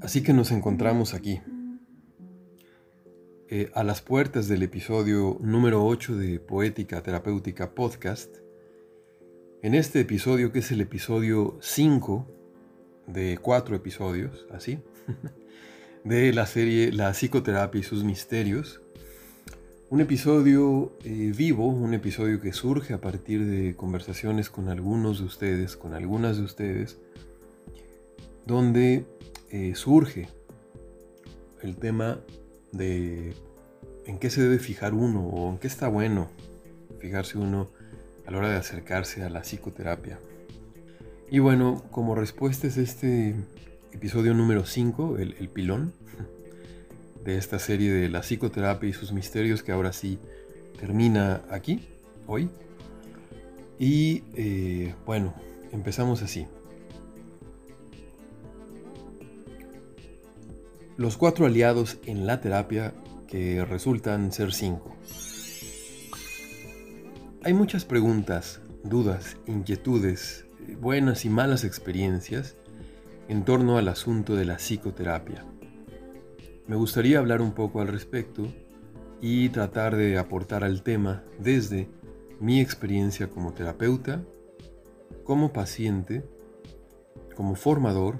Así que nos encontramos aquí, eh, a las puertas del episodio número 8 de Poética Terapéutica Podcast. En este episodio, que es el episodio 5 de cuatro episodios, así, de la serie La psicoterapia y sus misterios, un episodio eh, vivo, un episodio que surge a partir de conversaciones con algunos de ustedes, con algunas de ustedes, donde eh, surge el tema de en qué se debe fijar uno o en qué está bueno fijarse uno a la hora de acercarse a la psicoterapia. Y bueno, como respuesta es este episodio número 5, el, pilón, de esta serie de la psicoterapia y sus misterios que ahora sí termina aquí, hoy. Y eh, bueno, empezamos así. Los cuatro aliados en la terapia que resultan ser cinco. Hay muchas preguntas, dudas, inquietudes, buenas y malas experiencias en torno al asunto de la psicoterapia. Me gustaría hablar un poco al respecto y tratar de aportar al tema desde mi experiencia como terapeuta, como paciente, como formador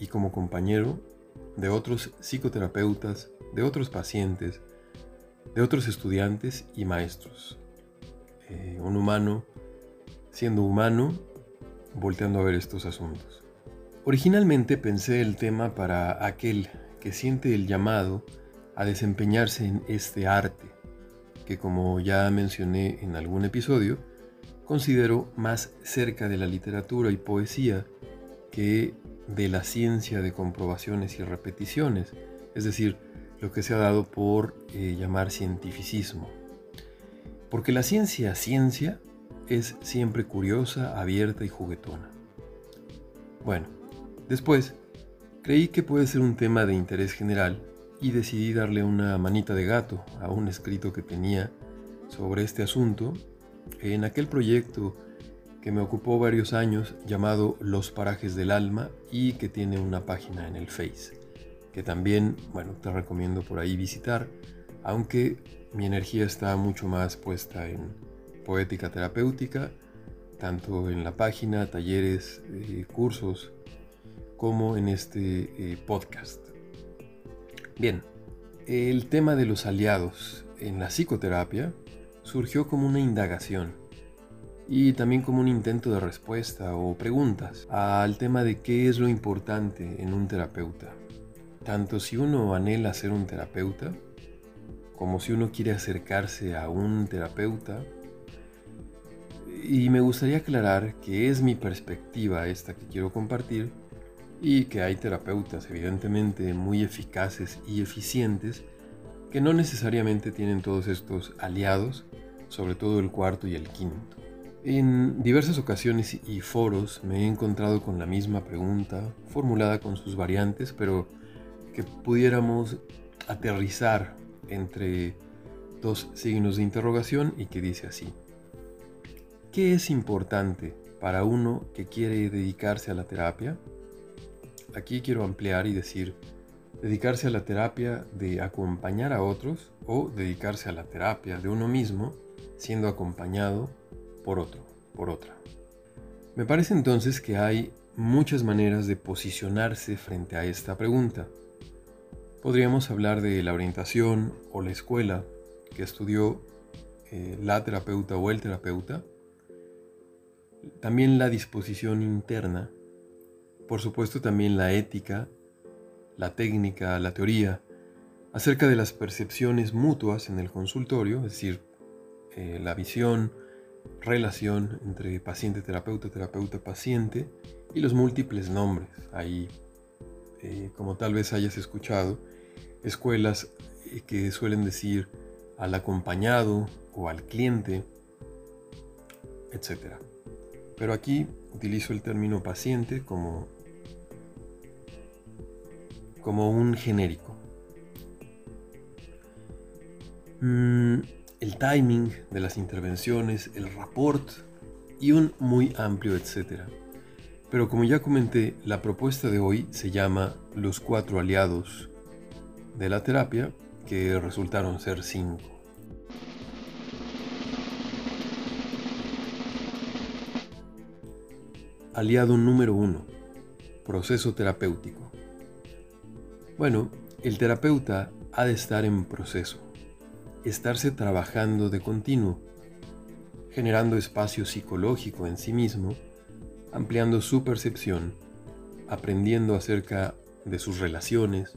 y como compañero de otros psicoterapeutas, de otros pacientes, de otros estudiantes y maestros. Eh, un humano siendo humano, volteando a ver estos asuntos. Originalmente pensé el tema para aquel que siente el llamado a desempeñarse en este arte, que como ya mencioné en algún episodio, considero más cerca de la literatura y poesía que de la ciencia de comprobaciones y repeticiones, es decir, lo que se ha dado por eh, llamar cientificismo. Porque la ciencia ciencia es siempre curiosa, abierta y juguetona. Bueno, después creí que puede ser un tema de interés general y decidí darle una manita de gato a un escrito que tenía sobre este asunto en aquel proyecto que me ocupó varios años llamado Los Parajes del Alma y que tiene una página en el Face, que también, bueno, te recomiendo por ahí visitar, aunque mi energía está mucho más puesta en poética terapéutica, tanto en la página, talleres, eh, cursos, como en este eh, podcast. Bien, el tema de los aliados en la psicoterapia surgió como una indagación y también como un intento de respuesta o preguntas al tema de qué es lo importante en un terapeuta. Tanto si uno anhela ser un terapeuta, como si uno quiere acercarse a un terapeuta. Y me gustaría aclarar que es mi perspectiva esta que quiero compartir y que hay terapeutas evidentemente muy eficaces y eficientes que no necesariamente tienen todos estos aliados, sobre todo el cuarto y el quinto. En diversas ocasiones y foros me he encontrado con la misma pregunta, formulada con sus variantes, pero que pudiéramos aterrizar entre dos signos de interrogación y que dice así. ¿Qué es importante para uno que quiere dedicarse a la terapia? Aquí quiero ampliar y decir, dedicarse a la terapia de acompañar a otros o dedicarse a la terapia de uno mismo siendo acompañado por otro, por otra. Me parece entonces que hay muchas maneras de posicionarse frente a esta pregunta. Podríamos hablar de la orientación o la escuela que estudió eh, la terapeuta o el terapeuta, también la disposición interna, por supuesto también la ética, la técnica, la teoría, acerca de las percepciones mutuas en el consultorio, es decir, eh, la visión, relación entre paciente-terapeuta, terapeuta-paciente y los múltiples nombres. Ahí, eh, como tal vez hayas escuchado, escuelas eh, que suelen decir al acompañado o al cliente, etc. Pero aquí utilizo el término paciente como, como un genérico. Mm, el timing de las intervenciones, el rapport y un muy amplio etcétera. Pero como ya comenté, la propuesta de hoy se llama Los cuatro aliados de la terapia, que resultaron ser cinco. Aliado número uno, proceso terapéutico. Bueno, el terapeuta ha de estar en proceso, estarse trabajando de continuo, generando espacio psicológico en sí mismo, ampliando su percepción, aprendiendo acerca de sus relaciones,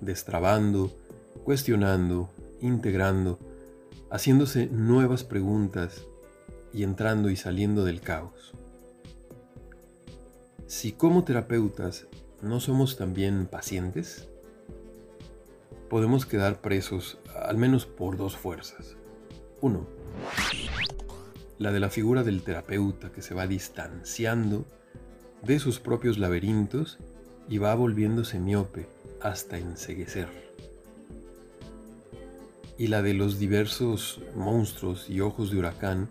destrabando, cuestionando, integrando, haciéndose nuevas preguntas y entrando y saliendo del caos. Si como terapeutas no somos también pacientes, podemos quedar presos al menos por dos fuerzas. Uno, la de la figura del terapeuta que se va distanciando de sus propios laberintos y va volviéndose miope hasta enseguecer. Y la de los diversos monstruos y ojos de huracán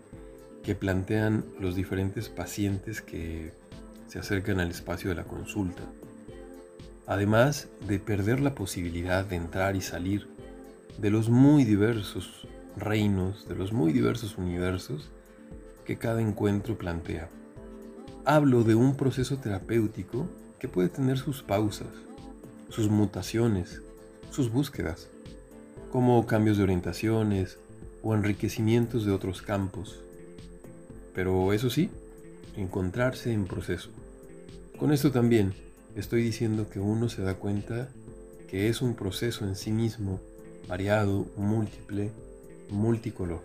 que plantean los diferentes pacientes que se acercan al espacio de la consulta. Además de perder la posibilidad de entrar y salir de los muy diversos reinos, de los muy diversos universos que cada encuentro plantea. Hablo de un proceso terapéutico que puede tener sus pausas, sus mutaciones, sus búsquedas, como cambios de orientaciones o enriquecimientos de otros campos. Pero eso sí, encontrarse en proceso. Con esto también estoy diciendo que uno se da cuenta que es un proceso en sí mismo, variado, múltiple, multicolor.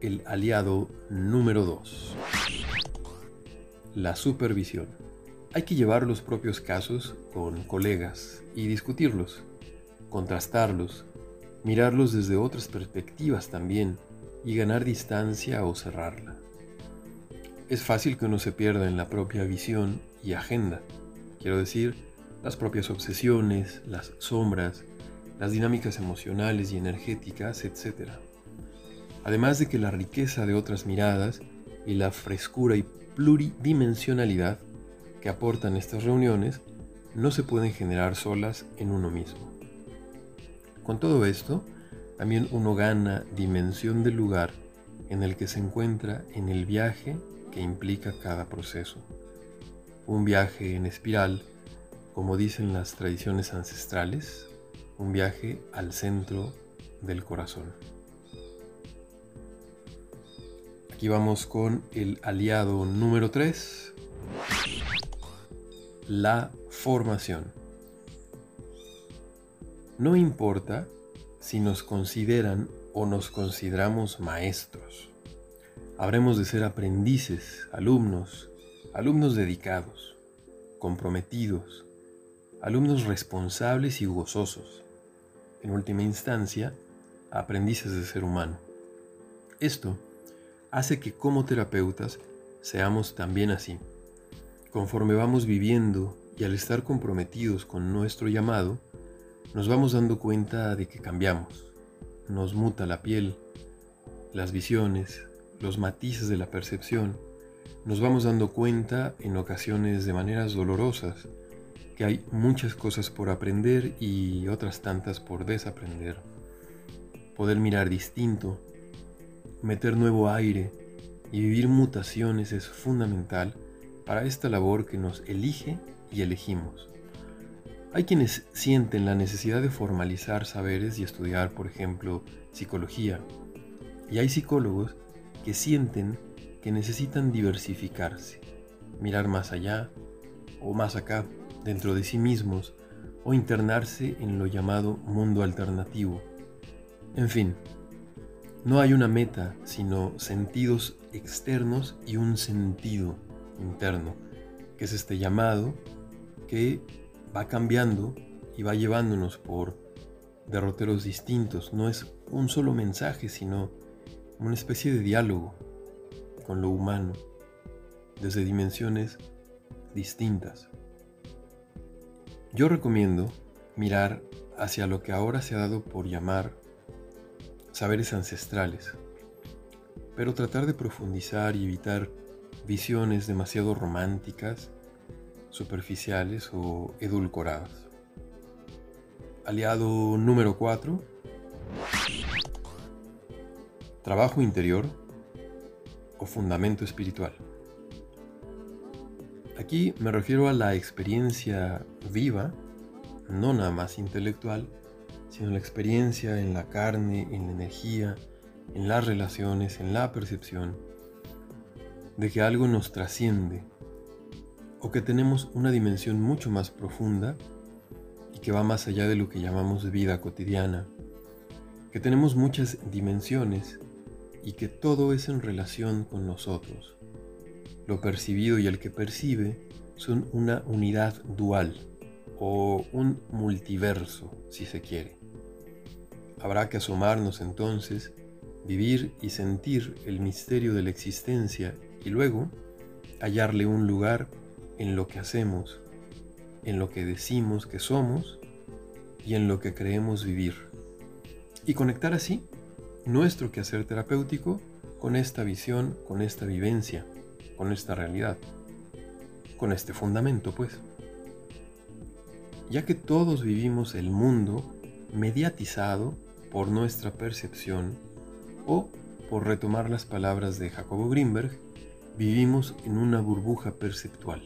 El aliado número 2. La supervisión. Hay que llevar los propios casos con colegas y discutirlos, contrastarlos, mirarlos desde otras perspectivas también y ganar distancia o cerrarla. Es fácil que uno se pierda en la propia visión y agenda, quiero decir, las propias obsesiones, las sombras, las dinámicas emocionales y energéticas, etc. Además de que la riqueza de otras miradas y la frescura y pluridimensionalidad que aportan estas reuniones no se pueden generar solas en uno mismo. Con todo esto, también uno gana dimensión del lugar en el que se encuentra en el viaje que implica cada proceso. Un viaje en espiral, como dicen las tradiciones ancestrales, un viaje al centro del corazón. Aquí vamos con el aliado número 3, la formación. No importa si nos consideran o nos consideramos maestros. Habremos de ser aprendices, alumnos, alumnos dedicados, comprometidos, alumnos responsables y gozosos. En última instancia, aprendices de ser humano. Esto hace que como terapeutas seamos también así Conforme vamos viviendo y al estar comprometidos con nuestro llamado, nos vamos dando cuenta de que cambiamos. Nos muta la piel, las visiones, los matices de la percepción. Nos vamos dando cuenta en ocasiones de maneras dolorosas que hay muchas cosas por aprender y otras tantas por desaprender. Poder mirar distinto, meter nuevo aire y vivir mutaciones es fundamental para esta labor que nos elige y elegimos. Hay quienes sienten la necesidad de formalizar saberes y estudiar, por ejemplo, psicología. Y hay psicólogos que sienten que necesitan diversificarse, mirar más allá o más acá, dentro de sí mismos, o internarse en lo llamado mundo alternativo. En fin, no hay una meta, sino sentidos externos y un sentido interno, que es este llamado que va cambiando y va llevándonos por derroteros distintos. No es un solo mensaje, sino una especie de diálogo con lo humano, desde dimensiones distintas. Yo recomiendo mirar hacia lo que ahora se ha dado por llamar saberes ancestrales, pero tratar de profundizar y evitar visiones demasiado románticas, superficiales o edulcoradas. Aliado número 4. Trabajo interior fundamento espiritual. Aquí me refiero a la experiencia viva, no nada más intelectual, sino la experiencia en la carne, en la energía, en las relaciones, en la percepción, de que algo nos trasciende o que tenemos una dimensión mucho más profunda y que va más allá de lo que llamamos vida cotidiana, que tenemos muchas dimensiones y que todo es en relación con nosotros. Lo percibido y el que percibe son una unidad dual o un multiverso, si se quiere. Habrá que asomarnos entonces, vivir y sentir el misterio de la existencia y luego hallarle un lugar en lo que hacemos, en lo que decimos que somos y en lo que creemos vivir. Y conectar así nuestro quehacer terapéutico con esta visión, con esta vivencia, con esta realidad, con este fundamento, pues. Ya que todos vivimos el mundo mediatizado por nuestra percepción o, por retomar las palabras de Jacobo Greenberg, vivimos en una burbuja perceptual.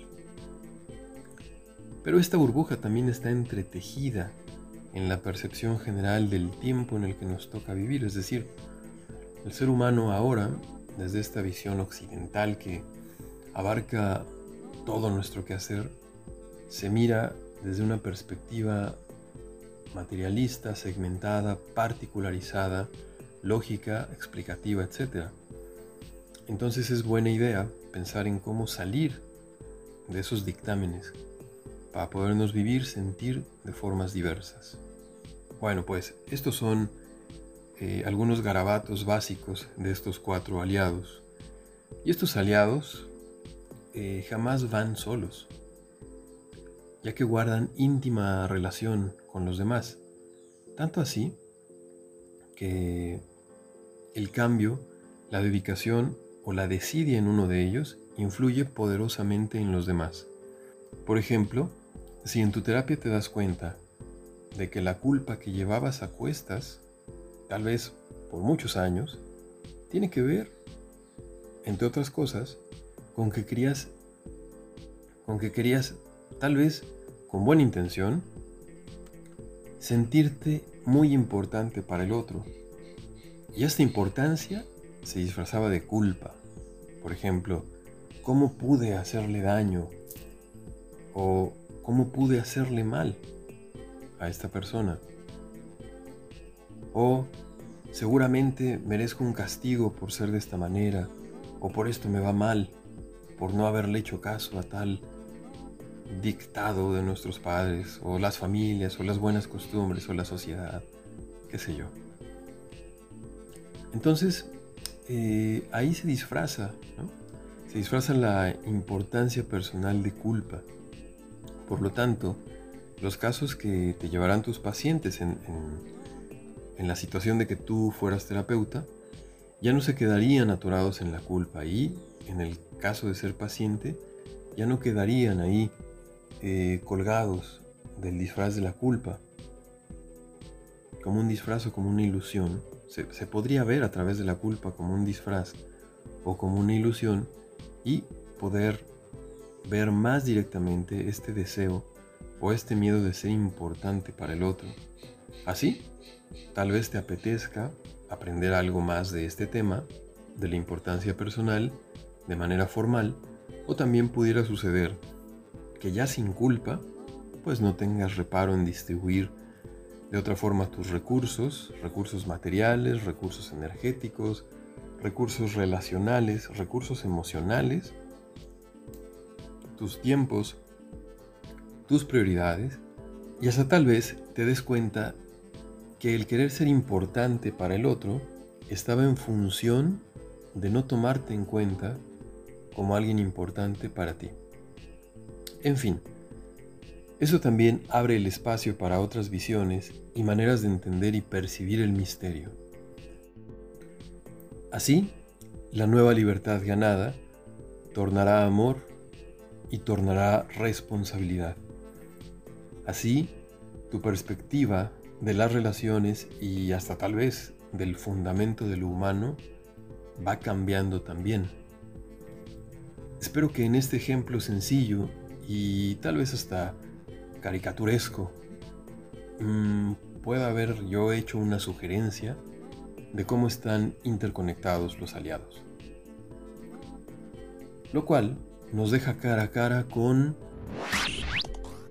Pero esta burbuja también está entretejida en la percepción general del tiempo en el que nos toca vivir, es decir, el ser humano ahora, desde esta visión occidental que abarca todo nuestro quehacer, se mira desde una perspectiva materialista, segmentada, particularizada, lógica, explicativa, etc. Entonces es buena idea pensar en cómo salir de esos dictámenes para podernos vivir, sentir de formas diversas. Bueno, pues estos son eh, algunos garabatos básicos de estos cuatro aliados. Y estos aliados eh, jamás van solos, ya que guardan íntima relación con los demás. Tanto así que el cambio, la dedicación o la desidia en uno de ellos influye poderosamente en los demás. Por ejemplo, si en tu terapia te das cuenta de que la culpa que llevabas a cuestas, tal vez por muchos años, tiene que ver, entre otras cosas, con que querías, con que querías, tal vez con buena intención, sentirte muy importante para el otro. Y esta importancia se disfrazaba de culpa. Por ejemplo, ¿cómo pude hacerle daño? ¿O cómo pude hacerle mal a esta persona? O seguramente merezco un castigo por ser de esta manera, o por esto me va mal, por no haberle hecho caso a tal dictado de nuestros padres, o las familias, o las buenas costumbres, o la sociedad, qué sé yo. Entonces, eh, ahí se disfraza, Se disfraza la importancia personal de culpa. Por lo tanto, los casos que te llevarán tus pacientes en, en la situación de que tú fueras terapeuta, ya no se quedarían atorados en la culpa y, en el caso de ser paciente, ya no quedarían ahí eh, colgados del disfraz de la culpa, como un disfraz o como una ilusión, se, podría ver a través de la culpa como un disfraz o como una ilusión y poder ver más directamente este deseo o este miedo de ser importante para el otro. Así, tal vez te apetezca aprender algo más de este tema, de la importancia personal, de manera formal, o también pudiera suceder que ya sin culpa, pues no tengas reparo en distribuir de otra forma tus recursos, recursos materiales, recursos energéticos, recursos relacionales, recursos emocionales, tus tiempos, tus prioridades, y hasta tal vez te des cuenta que el querer ser importante para el otro estaba en función de no tomarte en cuenta como alguien importante para ti. En fin, eso también abre el espacio para otras visiones y maneras de entender y percibir el misterio. Así, la nueva libertad ganada tornará amor y tornará responsabilidad. Así, tu perspectiva de las relaciones y hasta tal vez del fundamento de lo humano va cambiando también. Espero que en este ejemplo sencillo y tal vez hasta caricaturesco mm, pueda haber yo hecho una sugerencia de cómo están interconectados los aliados. Lo cual nos deja cara a cara con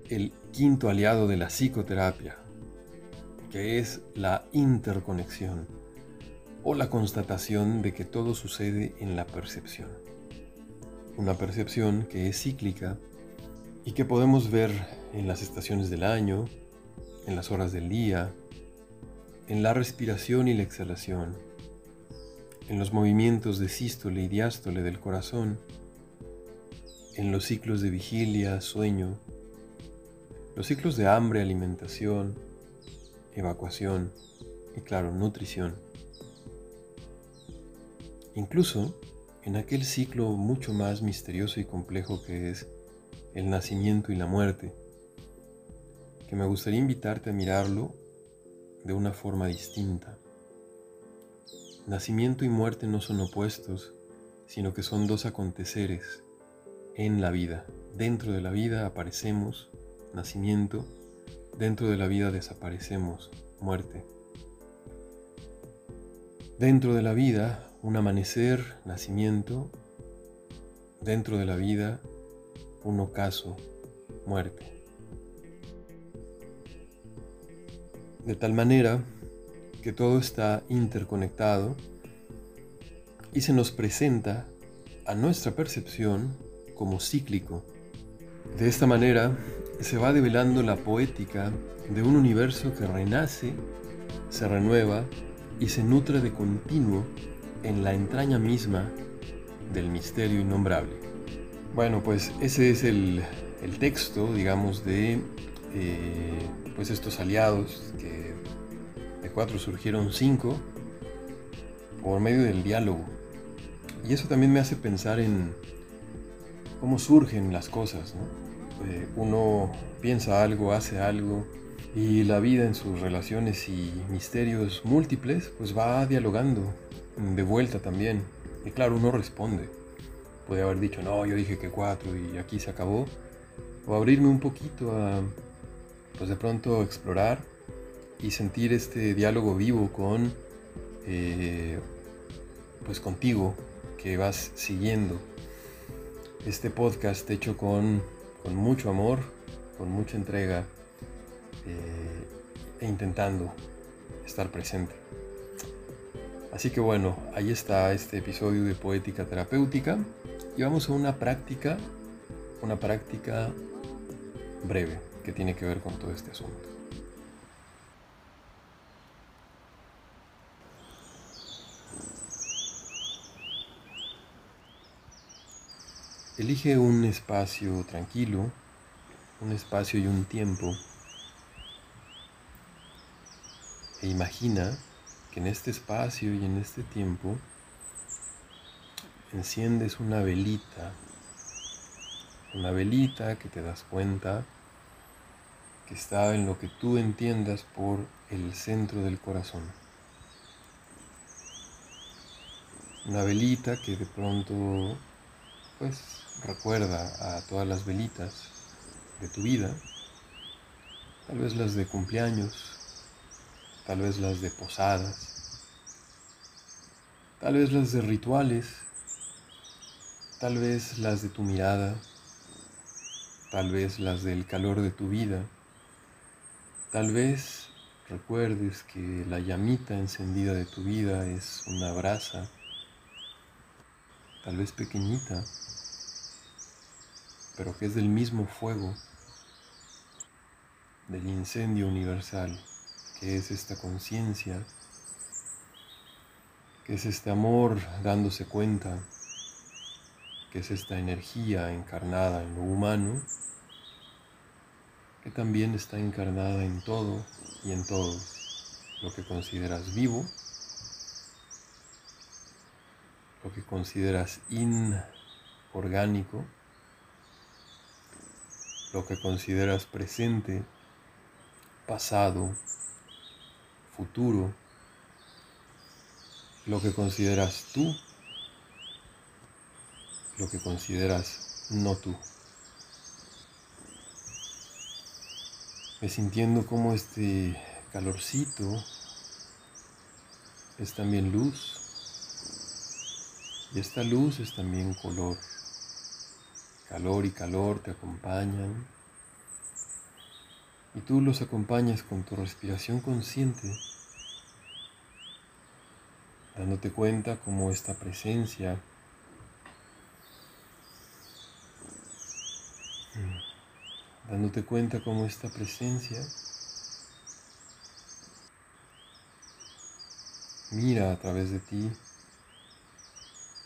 el quinto aliado de la psicoterapia, que es la interconexión o la constatación de que todo sucede en la percepción. Una percepción que es cíclica y que podemos ver en las estaciones del año, en las horas del día, en la respiración y la exhalación, en los movimientos de sístole y diástole del corazón, en los ciclos de vigilia, sueño, los ciclos de hambre, alimentación, evacuación y claro, nutrición. Incluso en aquel ciclo mucho más misterioso y complejo que es el nacimiento y la muerte, que me gustaría invitarte a mirarlo de una forma distinta. Nacimiento y muerte no son opuestos, sino que son dos aconteceres en la vida. Dentro de la vida aparecemos, nacimiento, dentro de la vida desaparecemos, muerte. Dentro de la vida, un amanecer, nacimiento, dentro de la vida, un ocaso, muerte. de tal manera que todo está interconectado y se nos presenta a nuestra percepción como cíclico. De esta manera se va develando la poética de un universo que renace, se renueva y se nutre de continuo en la entraña misma del misterio innombrable. Bueno, pues ese es el, texto, digamos, de eh, pues estos aliados que cuatro surgieron cinco por medio del diálogo. Y eso también me hace pensar en cómo surgen las cosas. Eh, uno piensa algo, hace algo, y la vida en sus relaciones y misterios múltiples, pues va dialogando de vuelta también. Y claro, uno responde. Puede haber dicho, no, yo dije que cuatro y aquí se acabó. O abrirme un poquito a, pues de pronto explorar y sentir este diálogo vivo con, eh, pues contigo, que vas siguiendo este podcast hecho con, mucho amor, con mucha entrega eh, e intentando estar presente. Así que bueno, ahí está este episodio de Poética Terapéutica y vamos a una práctica, una práctica breve que tiene que ver con todo este asunto. Elige un espacio tranquilo, un espacio y un tiempo. E imagina que en este espacio y en este tiempo enciendes una velita. Una velita que te das cuenta que está en lo que tú entiendas por el centro del corazón. Una velita que de pronto pues recuerda a todas las velitas de tu vida, tal vez las de cumpleaños, tal vez las de posadas, tal vez las de rituales, tal vez las de tu mirada, tal vez las del calor de tu vida, tal vez recuerdes que la llamita encendida de tu vida es una brasa, tal vez pequeñita, pero que es del mismo fuego del incendio universal, que es esta conciencia, que es este amor dándose cuenta, que es esta energía encarnada en lo humano, que también está encarnada en todo y en todo lo que consideras vivo lo que consideras inorgánico, lo que consideras presente, pasado, futuro, lo que consideras tú, lo que consideras no tú. Me sintiendo como este calorcito es también luz y esta luz es también color. Calor y calor te acompañan y tú los acompañas con tu respiración consciente, dándote cuenta cómo esta presencia mm, dándote cuenta cómo esta presencia mira a través de ti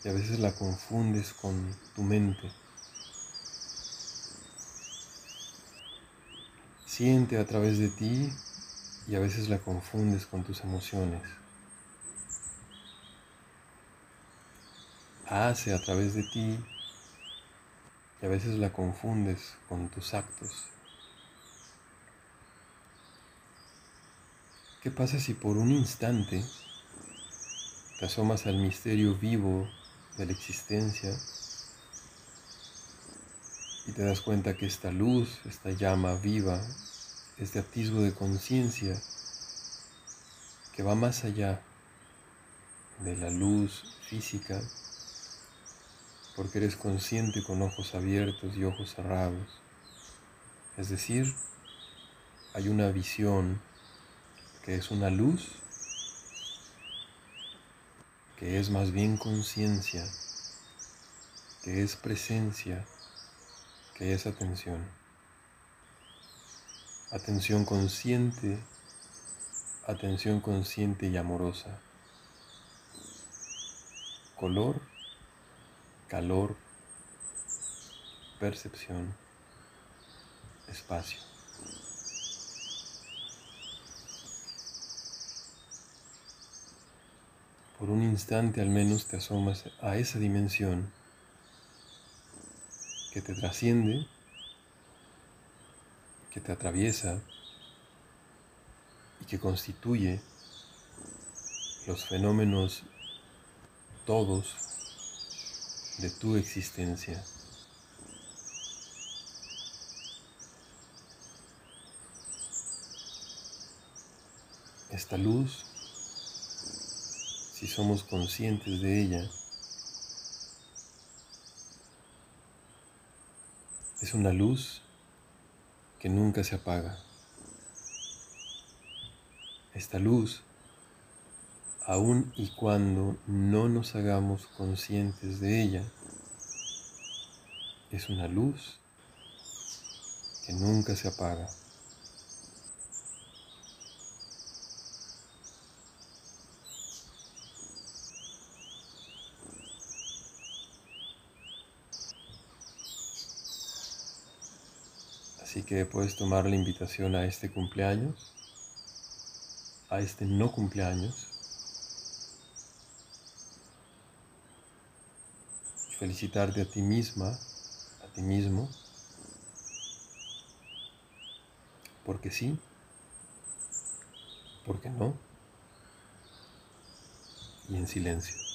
y a veces la confundes con tu mente. Siente a través de ti y a veces la confundes con tus emociones. Hace a través de ti y a veces la confundes con tus actos. ¿Qué pasa si por un instante te asomas al misterio vivo de la existencia y te das cuenta que esta luz, esta llama viva, este atisbo de conciencia que va más allá de la luz física, porque eres consciente con ojos abiertos y ojos cerrados. Es decir, hay una visión que es una luz que es más bien conciencia, que es presencia, que es atención. Atención consciente, atención consciente y amorosa. Color, calor, percepción, espacio. por un instante al menos te asomas a esa dimensión que te trasciende, que te atraviesa y que constituye los fenómenos todos de tu existencia. Esta luz si somos conscientes de ella, es una luz que nunca se apaga. Esta luz, aun y cuando no nos hagamos conscientes de ella, es una luz que nunca se apaga. Que puedes tomar la invitación a este cumpleaños, a este no cumpleaños. Felicitarte a ti misma, a ti mismo. Porque sí, porque no. Y en silencio.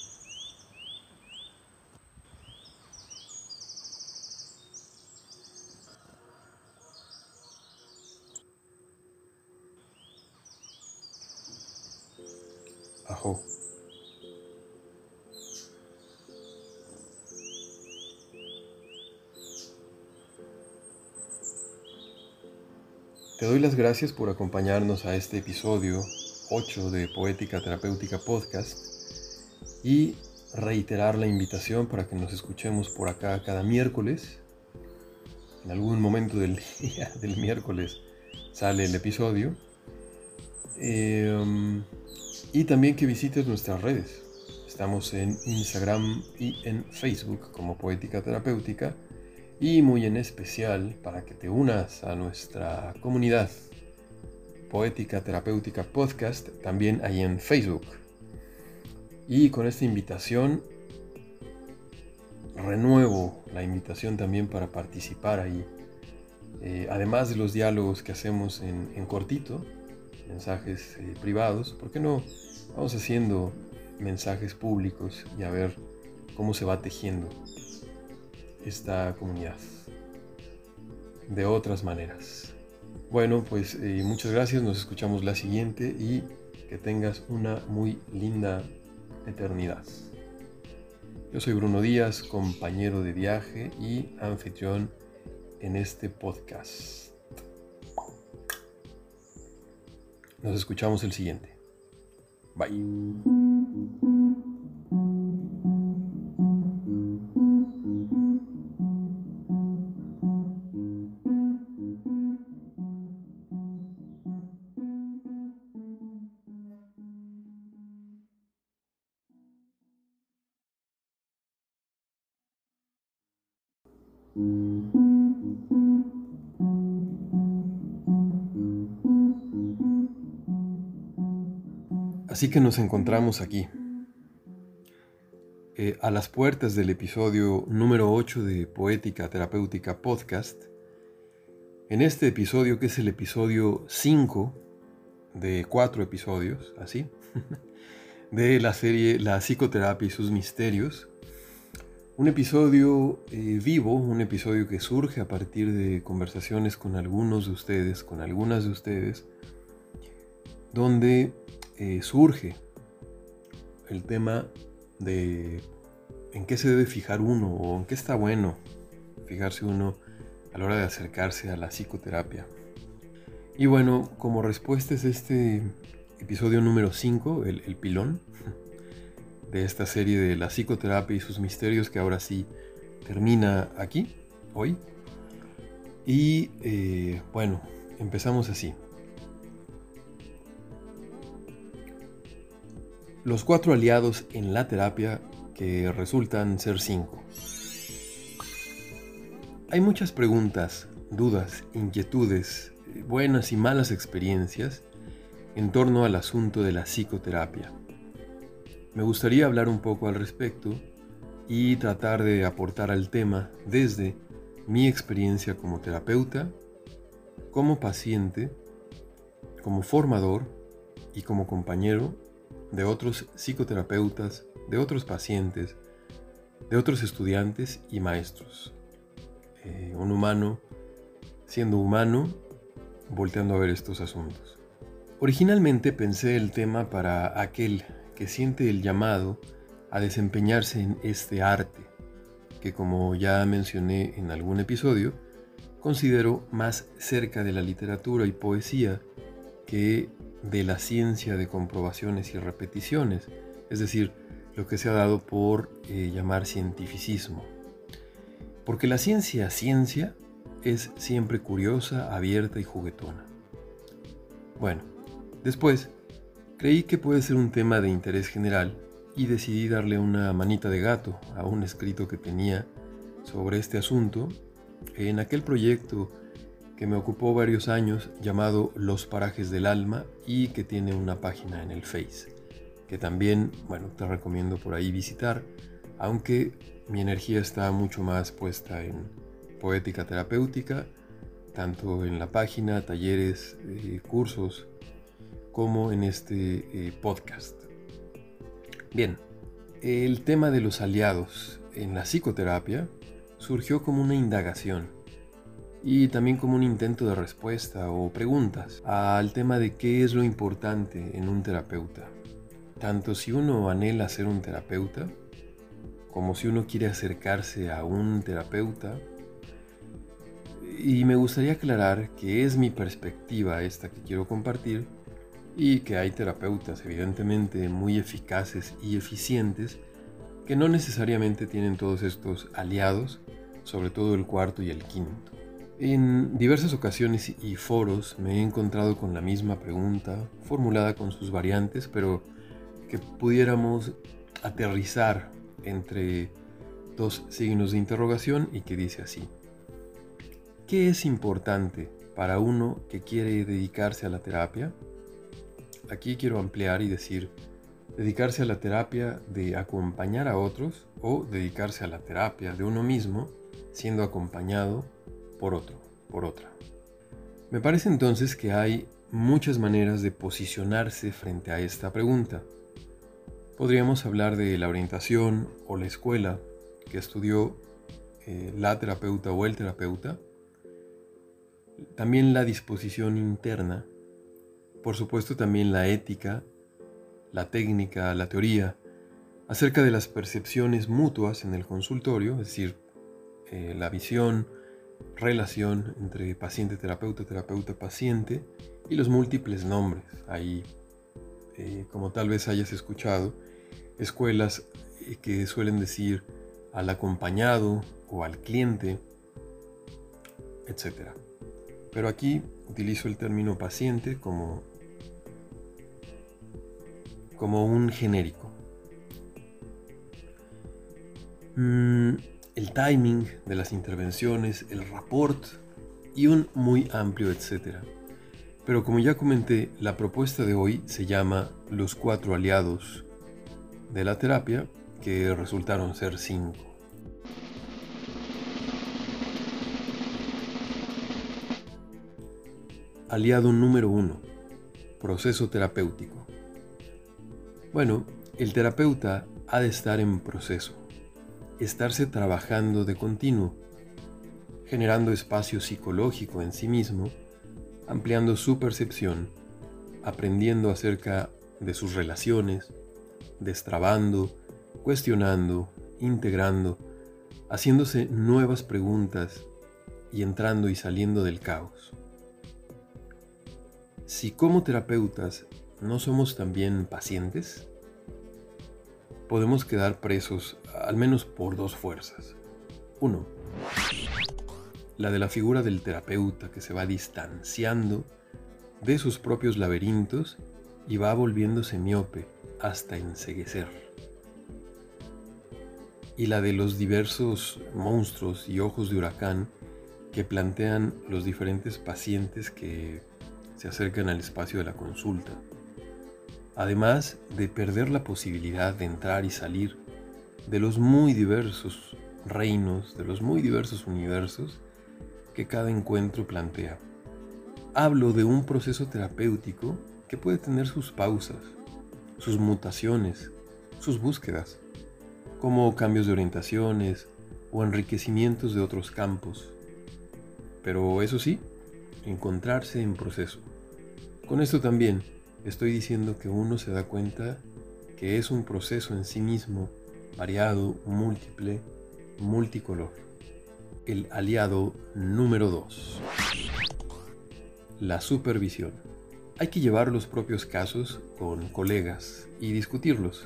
Doy las gracias por acompañarnos a este episodio 8 de Poética Terapéutica Podcast y reiterar la invitación para que nos escuchemos por acá cada miércoles. En algún momento del día del miércoles sale el episodio. Em, y también que visites nuestras redes. Estamos en Instagram y en Facebook como Poética Terapéutica y muy en especial para que te unas a nuestra comunidad Poética Terapéutica Podcast también ahí en Facebook. Y con esta invitación renuevo la invitación también para participar ahí. Eh, además de los diálogos que hacemos en, cortito, mensajes eh, privados, ¿por qué no vamos haciendo mensajes públicos y a ver cómo se va tejiendo esta comunidad de otras maneras? Bueno, pues eh, muchas gracias, nos escuchamos la siguiente y que tengas una muy linda eternidad. Yo soy Bruno Díaz, compañero de viaje y anfitrión en este podcast. Nos escuchamos el siguiente. Bye. Así que nos encontramos aquí, eh, a las puertas del episodio número 8 de Poética Terapéutica Podcast. En este episodio, que es el episodio 5 de cuatro episodios, así, de la serie La psicoterapia y sus misterios, un episodio eh, vivo, un episodio que surge a partir de conversaciones con algunos de ustedes, con algunas de ustedes, donde eh, surge el tema de en qué se debe fijar uno o en qué está bueno fijarse uno a la hora de acercarse a la psicoterapia. Y bueno, como respuesta es este episodio número 5, el, pilón de esta serie de la psicoterapia y sus misterios que ahora sí termina aquí, hoy. Y eh, bueno, empezamos así. Los cuatro aliados en la terapia que resultan ser cinco. Hay muchas preguntas, dudas, inquietudes, buenas y malas experiencias en torno al asunto de la psicoterapia. Me gustaría hablar un poco al respecto y tratar de aportar al tema desde mi experiencia como terapeuta, como paciente, como formador y como compañero de otros psicoterapeutas, de otros pacientes, de otros estudiantes y maestros. Eh, un humano siendo humano, volteando a ver estos asuntos. Originalmente pensé el tema para aquel que siente el llamado a desempeñarse en este arte, que como ya mencioné en algún episodio, considero más cerca de la literatura y poesía que de la ciencia de comprobaciones y repeticiones, es decir, lo que se ha dado por eh, llamar cientificismo. Porque la ciencia ciencia es siempre curiosa, abierta y juguetona. Bueno, después creí que puede ser un tema de interés general y decidí darle una manita de gato a un escrito que tenía sobre este asunto en aquel proyecto que me ocupó varios años llamado Los Parajes del Alma y que tiene una página en el Face, que también, bueno, te recomiendo por ahí visitar, aunque mi energía está mucho más puesta en poética terapéutica, tanto en la página, talleres, eh, cursos, como en este eh, podcast. Bien, el tema de los aliados en la psicoterapia surgió como una indagación y también como un intento de respuesta o preguntas al tema de qué es lo importante en un terapeuta. Tanto si uno anhela ser un terapeuta, como si uno quiere acercarse a un terapeuta. Y me gustaría aclarar que es mi perspectiva esta que quiero compartir y que hay terapeutas evidentemente muy eficaces y eficientes que no necesariamente tienen todos estos aliados, sobre todo el cuarto y el quinto. En diversas ocasiones y foros me he encontrado con la misma pregunta, formulada con sus variantes, pero que pudiéramos aterrizar entre dos signos de interrogación y que dice así. ¿Qué es importante para uno que quiere dedicarse a la terapia? Aquí quiero ampliar y decir, dedicarse a la terapia de acompañar a otros o dedicarse a la terapia de uno mismo siendo acompañado por otro, por otra. Me parece entonces que hay muchas maneras de posicionarse frente a esta pregunta. Podríamos hablar de la orientación o la escuela que estudió eh, la terapeuta o el terapeuta, también la disposición interna, por supuesto también la ética, la técnica, la teoría, acerca de las percepciones mutuas en el consultorio, es decir, eh, la visión, relación entre paciente-terapeuta, terapeuta-paciente y los múltiples nombres. Ahí, eh, como tal vez hayas escuchado, escuelas eh, que suelen decir al acompañado o al cliente, etc. Pero aquí utilizo el término paciente como, como un genérico. Mm, el timing de las intervenciones, el rapport y un muy amplio etcétera. Pero como ya comenté, la propuesta de hoy se llama Los cuatro aliados de la terapia, que resultaron ser cinco. Aliado número uno, proceso terapéutico. Bueno, el terapeuta ha de estar en proceso estarse trabajando de continuo, generando espacio psicológico en sí mismo, ampliando su percepción, aprendiendo acerca de sus relaciones, destrabando, cuestionando, integrando, haciéndose nuevas preguntas y entrando y saliendo del caos. Si como terapeutas no somos también pacientes, podemos quedar presos al menos por dos fuerzas. Uno, la de la figura del terapeuta que se va distanciando de sus propios laberintos y va volviéndose miope hasta enseguecer. Y la de los diversos monstruos y ojos de huracán que plantean los diferentes pacientes que se acercan al espacio de la consulta además de perder la posibilidad de entrar y salir de los muy diversos reinos, de los muy diversos universos que cada encuentro plantea. Hablo de un proceso terapéutico que puede tener sus pausas, sus mutaciones, sus búsquedas, como cambios de orientaciones o enriquecimientos de otros campos. Pero eso sí, encontrarse en proceso. Con esto también estoy diciendo que uno se da cuenta que es un proceso en sí mismo, variado, múltiple, multicolor. El aliado número 2. La supervisión. Hay que llevar los propios casos con colegas y discutirlos,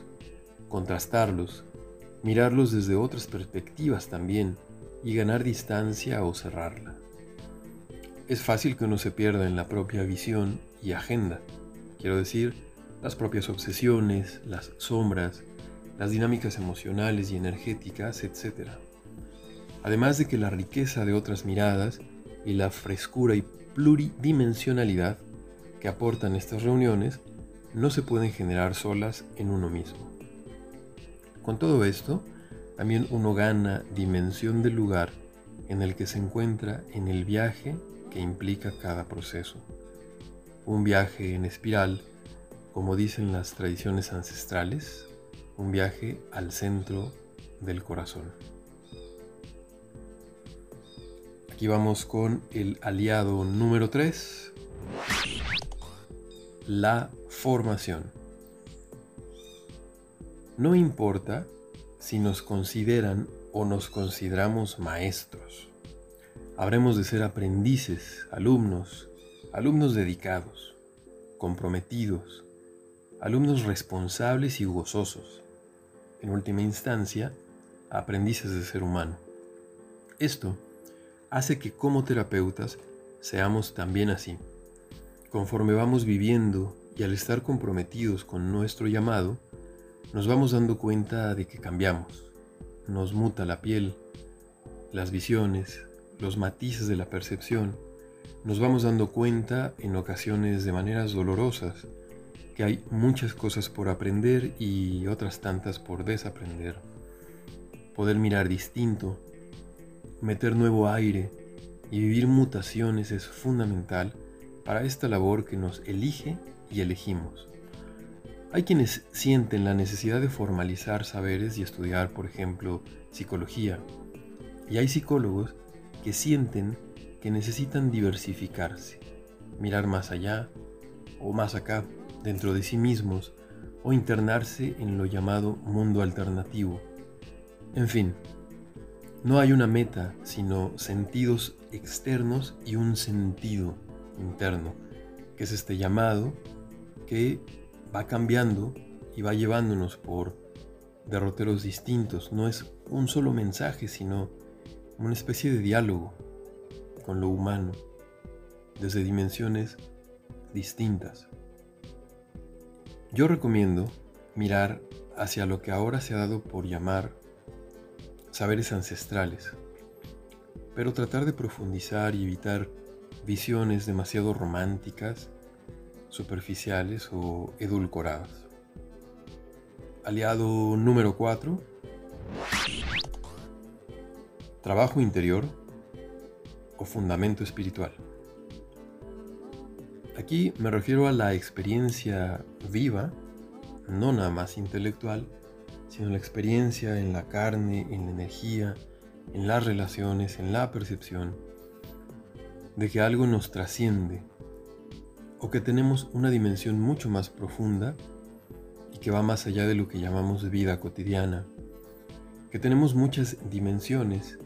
contrastarlos, mirarlos desde otras perspectivas también y ganar distancia o cerrarla. Es fácil que uno se pierda en la propia visión y agenda Quiero decir, las propias obsesiones, las sombras, las dinámicas emocionales y energéticas, etc. Además de que la riqueza de otras miradas y la frescura y pluridimensionalidad que aportan estas reuniones no se pueden generar solas en uno mismo. Con todo esto, también uno gana dimensión del lugar en el que se encuentra en el viaje que implica cada proceso un viaje en espiral, como dicen las tradiciones ancestrales, un viaje al centro del corazón. Aquí vamos con el aliado número 3, la formación. No importa si nos consideran o nos consideramos maestros. Habremos de ser aprendices, alumnos, alumnos dedicados, comprometidos, alumnos responsables y gozosos, en última instancia, aprendices de ser humano. Esto hace que como terapeutas seamos también así. Conforme vamos viviendo y al estar comprometidos con nuestro llamado, nos vamos dando cuenta de que cambiamos, nos muta la piel, las visiones, los matices de la percepción, nos vamos dando cuenta en ocasiones de maneras dolorosas que hay muchas cosas por aprender y otras tantas por desaprender. poder mirar distinto, meter nuevo aire y vivir mutaciones es fundamental para esta labor que nos elige y elegimos. Hay quienes sienten la necesidad de formalizar saberes y estudiar, por ejemplo, psicología. Y hay psicólogos que sienten que necesitan diversificarse, mirar más allá o más acá, dentro de sí mismos, o internarse en lo llamado mundo alternativo. En fin, no hay una meta, sino sentidos externos y un sentido interno, que es este llamado que va cambiando y va llevándonos por derroteros distintos. No es un solo mensaje, sino una especie de diálogo con lo humano, desde dimensiones distintas. Yo recomiendo mirar hacia lo que ahora se ha dado por llamar saberes ancestrales, pero tratar de profundizar y evitar visiones demasiado románticas, superficiales o edulcoradas. Aliado número 4. Trabajo interior fundamento espiritual. Aquí me refiero a la experiencia viva, no nada más intelectual, sino la experiencia en la carne, en la energía, en las relaciones, en la percepción, de que algo nos trasciende o que tenemos una dimensión mucho más profunda y que va más allá de lo que llamamos vida cotidiana, que tenemos muchas dimensiones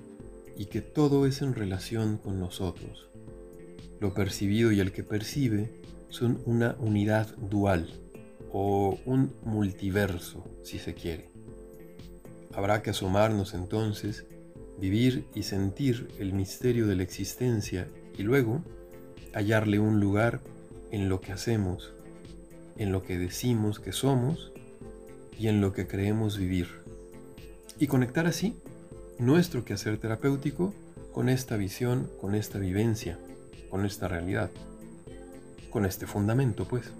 y que todo es en relación con nosotros. Lo percibido y el que percibe son una unidad dual o un multiverso, si se quiere. Habrá que asomarnos entonces, vivir y sentir el misterio de la existencia y luego hallarle un lugar en lo que hacemos, en lo que decimos que somos y en lo que creemos vivir. Y conectar así nuestro quehacer terapéutico con esta visión, con esta vivencia, con esta realidad, con este fundamento, pues.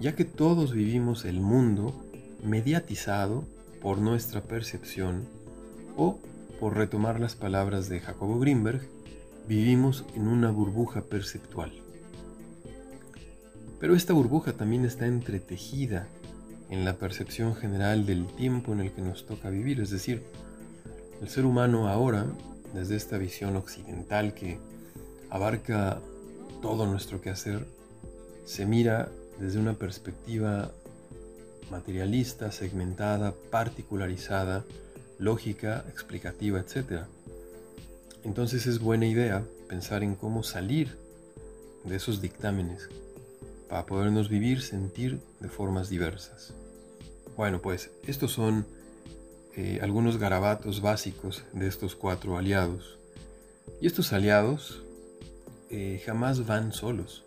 Ya que todos vivimos el mundo mediatizado por nuestra percepción o, por retomar las palabras de Jacobo Greenberg, vivimos en una burbuja perceptual. Pero esta burbuja también está entretejida en la percepción general del tiempo en el que nos toca vivir, es decir, el ser humano ahora, desde esta visión occidental que abarca todo nuestro quehacer, se mira desde una perspectiva materialista, segmentada, particularizada, lógica, explicativa, etc. Entonces es buena idea pensar en cómo salir de esos dictámenes para podernos vivir, sentir de formas diversas. Bueno, pues estos son eh, algunos garabatos básicos de estos cuatro aliados. Y estos aliados eh, jamás van solos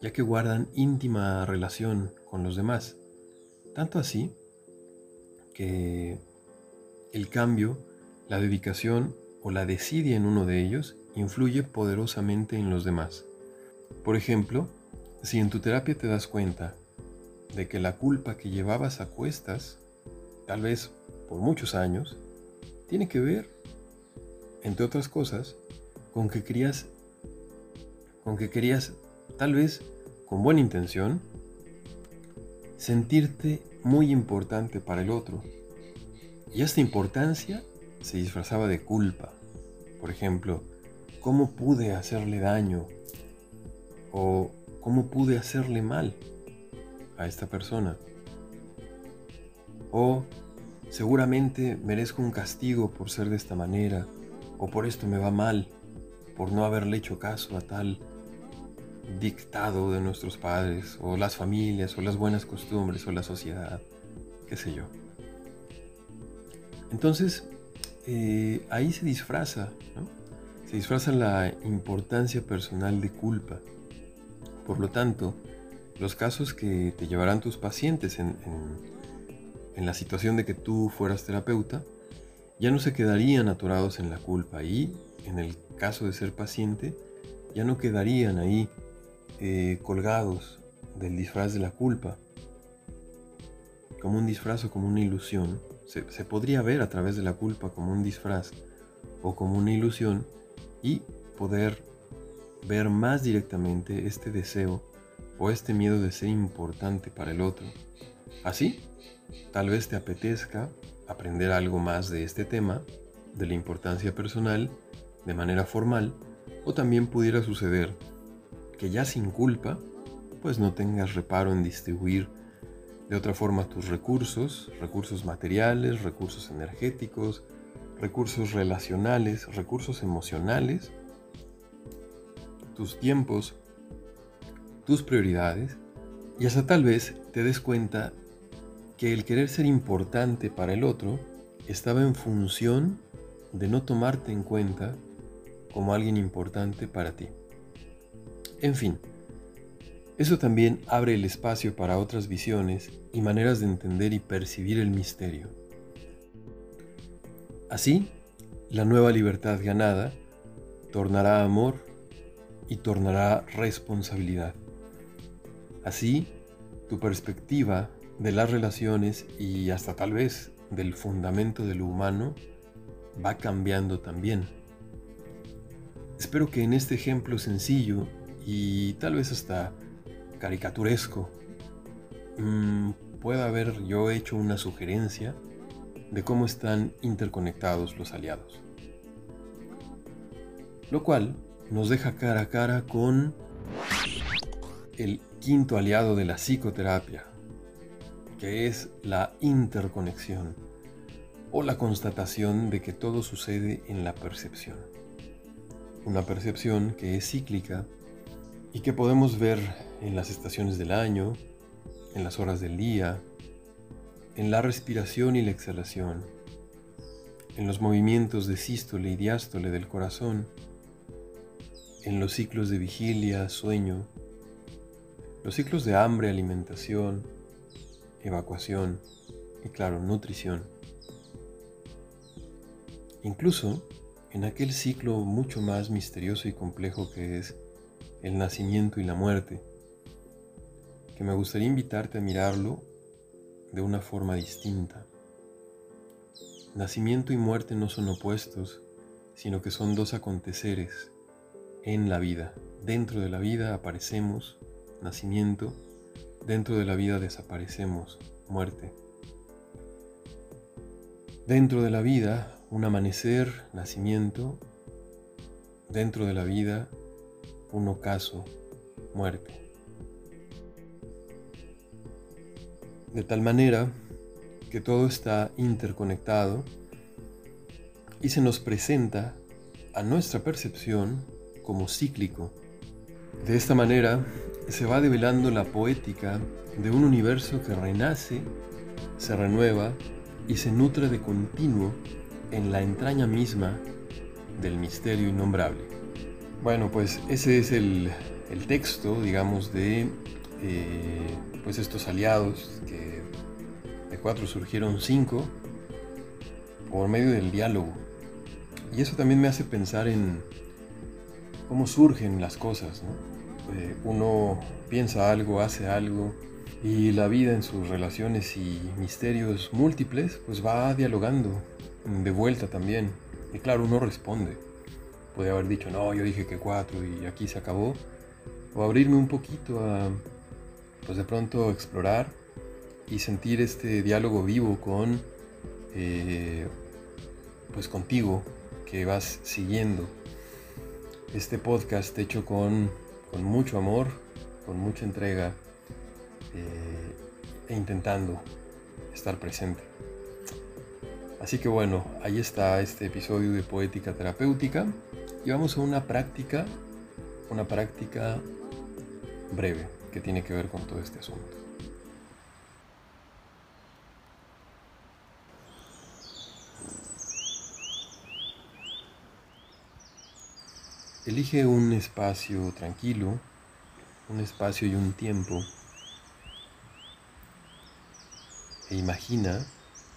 ya que guardan íntima relación con los demás. Tanto así que el cambio, la dedicación o la desidia en uno de ellos influye poderosamente en los demás. Por ejemplo, si en tu terapia te das cuenta de que la culpa que llevabas a cuestas, tal vez por muchos años, tiene que ver, entre otras cosas, con que querías, con que querías tal vez con buena intención, sentirte muy importante para el otro. Y esta importancia se disfrazaba de culpa. Por ejemplo, ¿cómo pude hacerle daño? ¿O cómo pude hacerle mal a esta persona? O seguramente merezco un castigo por ser de esta manera, o por esto me va mal, por no haberle hecho caso a tal dictado de nuestros padres, o las familias, o las buenas costumbres, o la sociedad, qué sé yo. Entonces, eh, ahí se disfraza, ¿no? Se disfraza la importancia personal de culpa. Por lo tanto, los casos que te llevarán tus pacientes en, en la situación de que tú fueras terapeuta, ya no se quedarían atorados en la culpa y, en el caso de ser paciente, ya no quedarían ahí eh, colgados del disfraz de la culpa, como un disfraz o como una ilusión, se, podría ver a través de la culpa como un disfraz o como una ilusión y poder ver más directamente este deseo o este miedo de ser importante para el otro. Así, tal vez te apetezca aprender algo más de este tema, de la importancia personal, de manera formal, o también pudiera suceder que ya sin culpa, pues no tengas reparo en distribuir de otra forma tus recursos, recursos materiales, recursos energéticos, recursos relacionales, recursos emocionales, tus tiempos, tus prioridades, y hasta tal vez te des cuenta que el querer ser importante para el otro estaba en función de no tomarte en cuenta como alguien importante para ti. En fin, eso también abre el espacio para otras visiones y maneras de entender y percibir el misterio. Así, la nueva libertad ganada tornará amor y tornará responsabilidad. Así, tu perspectiva de las relaciones y hasta tal vez del fundamento de lo humano va cambiando también. Espero que en este ejemplo sencillo y tal vez hasta caricaturesco mm, pueda haber yo hecho una sugerencia de cómo están interconectados los aliados. Lo cual nos deja cara a cara con el quinto aliado de la psicoterapia, que es la interconexión o la constatación de que todo sucede en la percepción. Una percepción que es cíclica y que podemos ver en las estaciones del año, en las horas del día, en la respiración y la exhalación, en los movimientos de sístole y diástole del corazón, en los ciclos de vigilia, sueño, los ciclos de hambre, alimentación, evacuación y claro, nutrición. Incluso en aquel ciclo mucho más misterioso y complejo que es el nacimiento y la muerte, que me gustaría invitarte a mirarlo de una forma distinta. Nacimiento y muerte no son opuestos, sino que son dos aconteceres en la vida. Dentro de la vida aparecemos, nacimiento, dentro de la vida desaparecemos, muerte. Dentro de la vida, un amanecer, nacimiento, dentro de la vida, un ocaso, muerte. De tal manera que todo está interconectado y se nos presenta a nuestra percepción como cíclico. De esta manera se va develando la poética de un universo que renace, se renueva y se nutre de continuo en la entraña misma del misterio innombrable. Bueno, pues ese es el, texto, digamos, de eh, pues estos aliados, que de cuatro surgieron cinco, por medio del diálogo. Y eso también me hace pensar en cómo surgen las cosas. Eh, uno piensa algo, hace algo, y la vida en sus relaciones y misterios múltiples, pues va dialogando de vuelta también. Y claro, uno responde. Puede haber dicho, no, yo dije que cuatro y aquí se acabó. O abrirme un poquito a, pues de pronto explorar y sentir este diálogo vivo con, eh, pues contigo, que vas siguiendo. Este podcast hecho con, mucho amor, con mucha entrega eh, e intentando estar presente. Así que bueno, ahí está este episodio de Poética Terapéutica y vamos a una práctica, una práctica breve que tiene que ver con todo este asunto. Elige un espacio tranquilo, un espacio y un tiempo e imagina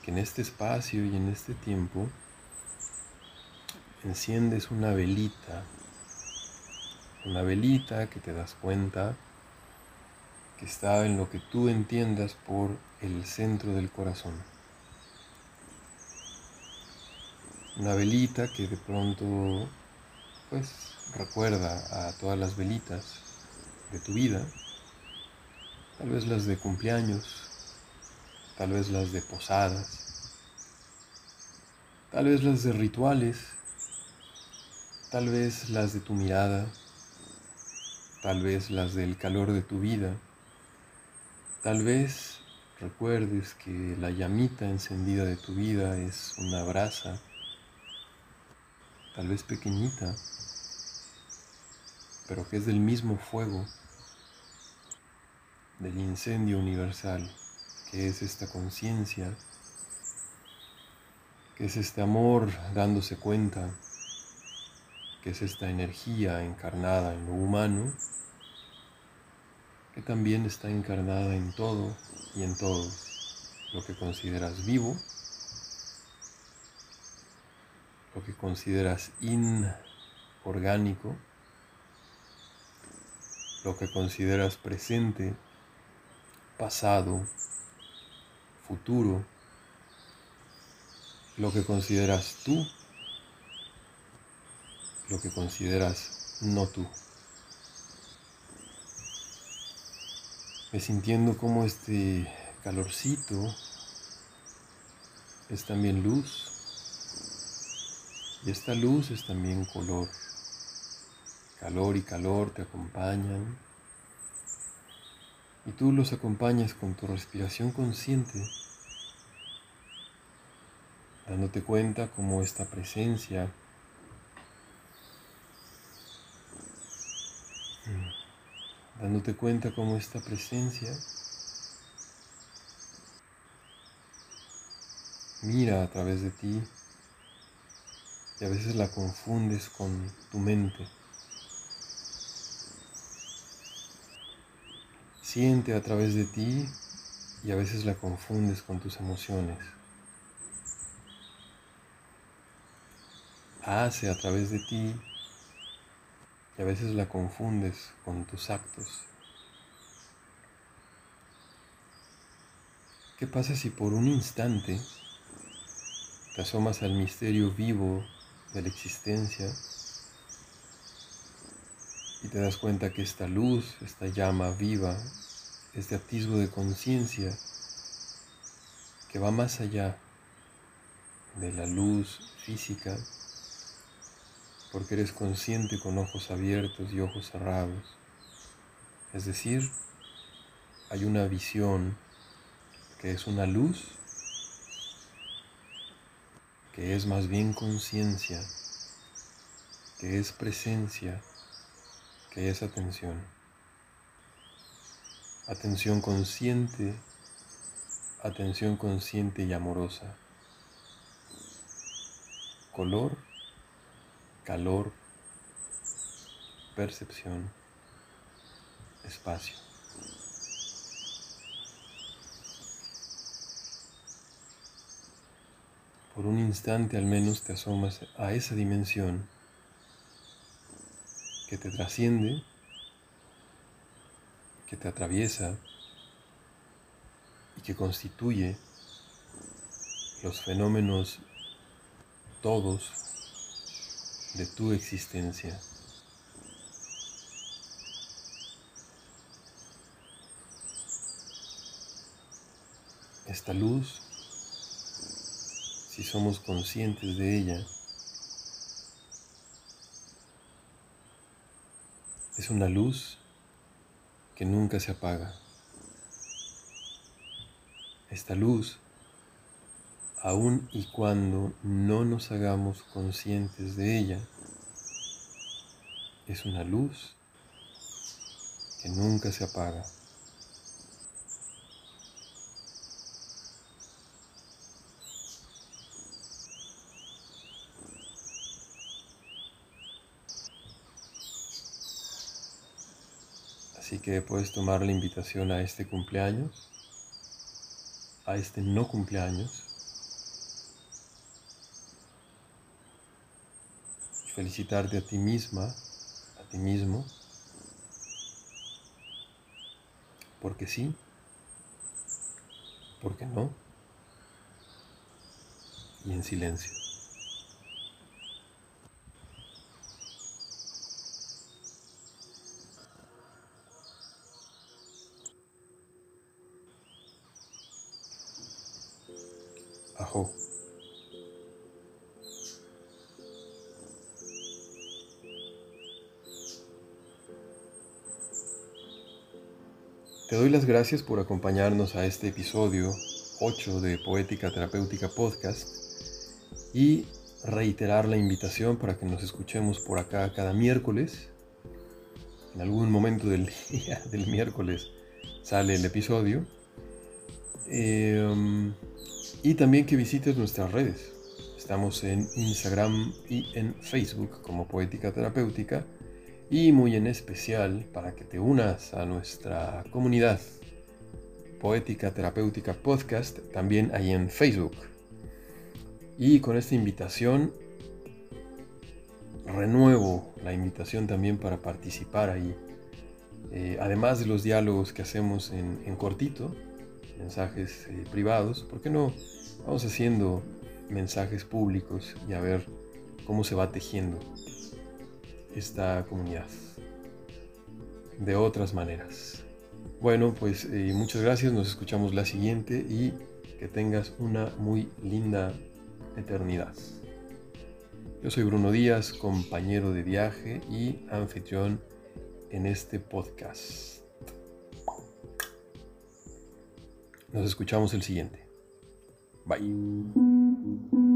que en este espacio y en este tiempo enciendes una velita, una velita que te das cuenta que está en lo que tú entiendas por el centro del corazón. Una velita que de pronto pues recuerda a todas las velitas de tu vida, tal vez las de cumpleaños, tal vez las de posadas, tal vez las de rituales, tal vez las de tu mirada, tal vez las del calor de tu vida, tal vez recuerdes que la llamita encendida de tu vida es una brasa, tal vez pequeñita, pero que es del mismo fuego del incendio universal, que es esta conciencia, que es este amor dándose cuenta, que es esta energía encarnada en lo humano, que también está encarnada en todo y en todos, lo que consideras vivo, lo que consideras inorgánico, lo que consideras presente, pasado, futuro, lo que consideras tú, lo que consideras no tú. Me sintiendo como este calorcito es también luz y esta luz es también color. Calor y calor te acompañan. Y tú los acompañas con tu respiración consciente, dándote cuenta cómo esta presencia mm, dándote cuenta cómo esta presencia mira a través de ti y a veces la confundes con tu mente. Siente a través de ti y a veces la confundes con tus emociones. Hace a través de ti y a veces la confundes con tus actos. ¿Qué pasa si por un instante te asomas al misterio vivo de la existencia y te das cuenta que esta luz, esta llama viva, este atisbo de conciencia que va más allá de la luz física, porque eres consciente con ojos abiertos y ojos cerrados. Es decir, hay una visión que es una luz, que es más bien conciencia, que es presencia, que es atención. Atención consciente, atención consciente y amorosa. Color, calor, percepción, espacio. Por un instante al menos te asomas a esa dimensión que te trasciende, que te atraviesa y que constituye los fenómenos todos de tu existencia. Esta luz, si somos conscientes de ella, Es una luz que nunca se apaga. Esta luz, aun y cuando no nos hagamos conscientes de ella, es una luz que nunca se apaga. Que puedes tomar la invitación a este cumpleaños, a este no cumpleaños. Felicitarte a ti misma, a ti mismo, porque sí, porque no, y en silencio. Te doy las gracias por acompañarnos a este episodio 8 de Poética Terapéutica Podcast y reiterar la invitación para que nos escuchemos por acá cada miércoles. En algún momento del día del miércoles sale el episodio. Em, y también que visites nuestras redes. Estamos en Instagram y en Facebook como Poética Terapéutica y muy en especial para que te unas a nuestra comunidad Poética Terapéutica Podcast también ahí en Facebook. Y con esta invitación renuevo la invitación también para participar ahí. Eh, además de los diálogos que hacemos en, cortito, mensajes eh, privados, ¿por qué no vamos haciendo mensajes públicos y a ver cómo se va tejiendo esta comunidad de otras maneras. Bueno, pues eh, muchas gracias, nos escuchamos la siguiente y que tengas una muy linda eternidad. Yo soy Bruno Díaz, compañero de viaje y anfitrión en este podcast. Nos escuchamos el siguiente. Bye.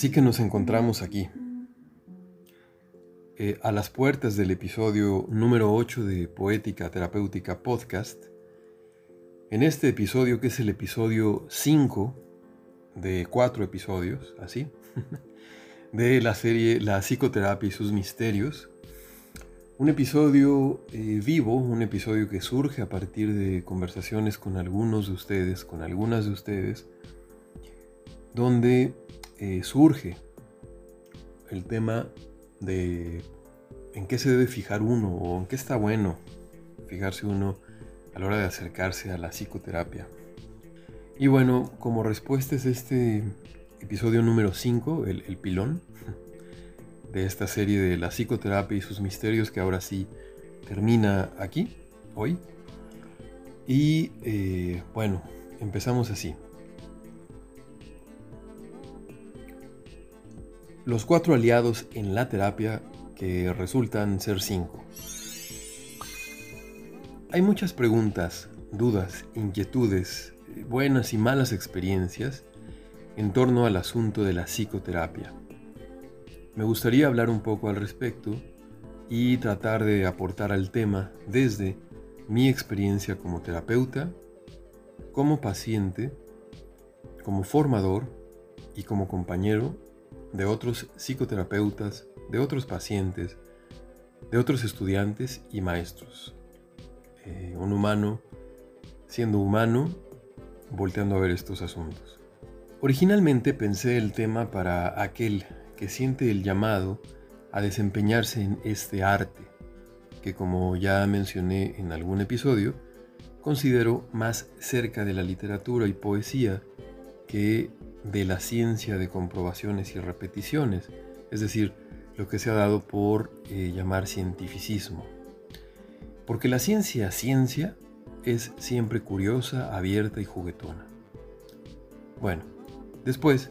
Así que nos encontramos aquí, eh, a las puertas del episodio número 8 de Poética Terapéutica Podcast. En este episodio, que es el episodio 5 de cuatro episodios, así, de la serie La psicoterapia y sus misterios, un episodio eh, vivo, un episodio que surge a partir de conversaciones con algunos de ustedes, con algunas de ustedes, donde eh, surge el tema de en qué se debe fijar uno o en qué está bueno fijarse uno a la hora de acercarse a la psicoterapia. Y bueno, como respuesta es este episodio número 5, el, pilón de esta serie de la psicoterapia y sus misterios que ahora sí termina aquí, hoy. Y eh, bueno, empezamos así. Los cuatro aliados en la terapia que resultan ser cinco. Hay muchas preguntas, dudas, inquietudes, buenas y malas experiencias en torno al asunto de la psicoterapia. Me gustaría hablar un poco al respecto y tratar de aportar al tema desde mi experiencia como terapeuta, como paciente, como formador y como compañero de otros psicoterapeutas, de otros pacientes, de otros estudiantes y maestros. Eh, un humano siendo humano, volteando a ver estos asuntos. Originalmente pensé el tema para aquel que siente el llamado a desempeñarse en este arte, que como ya mencioné en algún episodio, considero más cerca de la literatura y poesía que de la ciencia de comprobaciones y repeticiones, es decir, lo que se ha dado por eh, llamar cientificismo. Porque la ciencia ciencia es siempre curiosa, abierta y juguetona. Bueno, después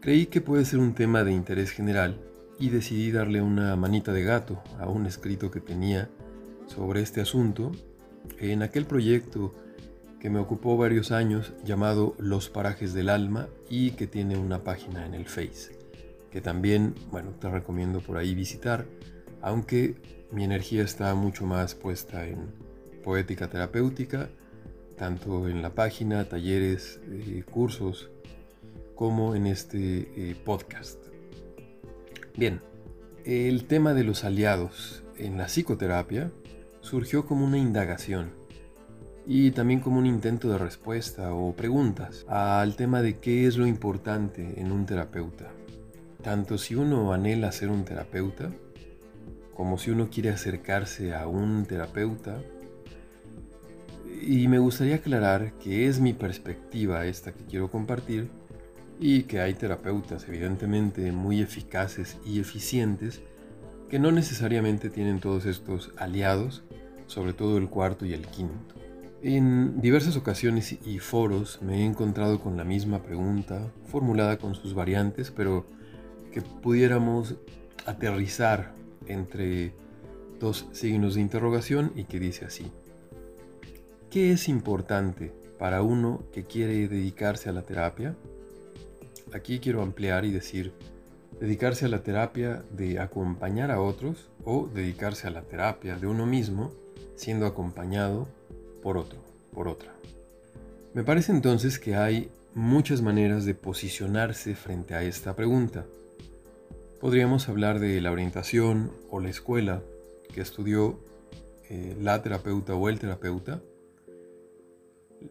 creí que puede ser un tema de interés general y decidí darle una manita de gato a un escrito que tenía sobre este asunto en aquel proyecto que me ocupó varios años llamado Los Parajes del Alma y que tiene una página en el Face, que también, bueno, te recomiendo por ahí visitar, aunque mi energía está mucho más puesta en poética terapéutica, tanto en la página, talleres, eh, cursos, como en este eh, podcast. Bien, el tema de los aliados en la psicoterapia surgió como una indagación y también como un intento de respuesta o preguntas al tema de qué es lo importante en un terapeuta. tanto si uno anhela ser un terapeuta, como si uno quiere acercarse a un terapeuta. Y me gustaría aclarar que es mi perspectiva esta que quiero compartir y que hay terapeutas evidentemente muy eficaces y eficientes que no necesariamente tienen todos estos aliados, sobre todo el cuarto y el quinto. En diversas ocasiones y foros me he encontrado con la misma pregunta, formulada con sus variantes, pero que pudiéramos aterrizar entre dos signos de interrogación y que dice así. ¿Qué es importante para uno que quiere dedicarse a la terapia? Aquí quiero ampliar y decir, dedicarse a la terapia de acompañar a otros o dedicarse a la terapia de uno mismo siendo acompañado por otro, por otra. Me parece entonces que hay muchas maneras de posicionarse frente a esta pregunta. Podríamos hablar de la orientación o la escuela que estudió eh, la terapeuta o el terapeuta.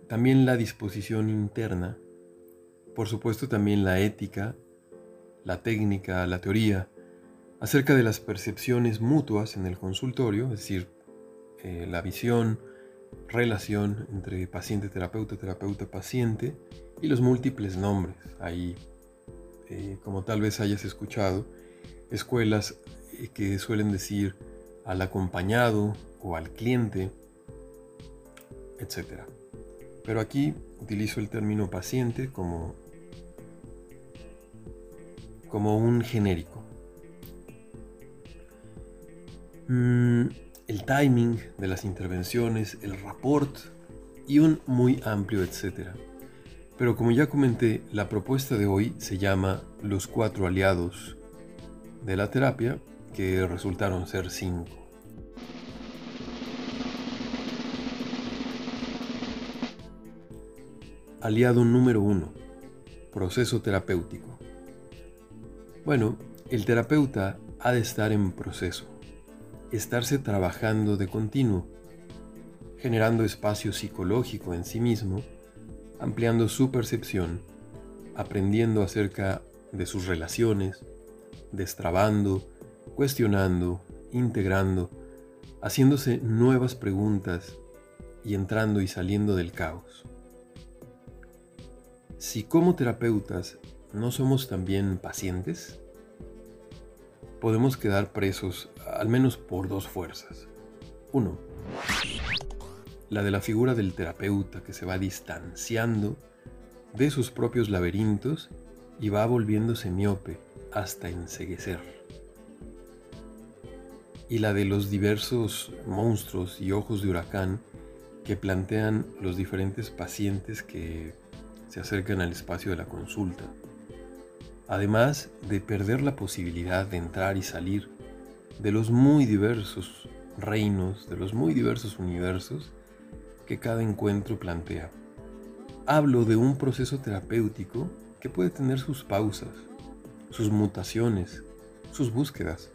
También la disposición interna. Por supuesto también la ética, la técnica, la teoría, acerca de las percepciones mutuas en el consultorio, es decir, eh, la visión, relación entre paciente-terapeuta, terapeuta-paciente y los múltiples nombres. Ahí, eh, como tal vez hayas escuchado, escuelas eh, que suelen decir al acompañado o al cliente, etc. Pero aquí utilizo el término paciente como, como un genérico. Mm, el timing de las intervenciones, el rapport y un muy amplio etcétera. Pero como ya comenté, la propuesta de hoy se llama Los cuatro aliados de la terapia, que resultaron ser cinco. Aliado número uno. Proceso terapéutico. Bueno, el terapeuta ha de estar en proceso estarse trabajando de continuo, generando espacio psicológico en sí mismo, ampliando su percepción, aprendiendo acerca de sus relaciones, destrabando, cuestionando, integrando, haciéndose nuevas preguntas y entrando y saliendo del caos. Si como terapeutas no somos también pacientes, podemos quedar presos al menos por dos fuerzas. Uno, la de la figura del terapeuta que se va distanciando de sus propios laberintos y va volviéndose miope hasta enseguecer. Y la de los diversos monstruos y ojos de huracán que plantean los diferentes pacientes que se acercan al espacio de la consulta además de perder la posibilidad de entrar y salir de los muy diversos reinos, de los muy diversos universos que cada encuentro plantea. Hablo de un proceso terapéutico que puede tener sus pausas, sus mutaciones, sus búsquedas,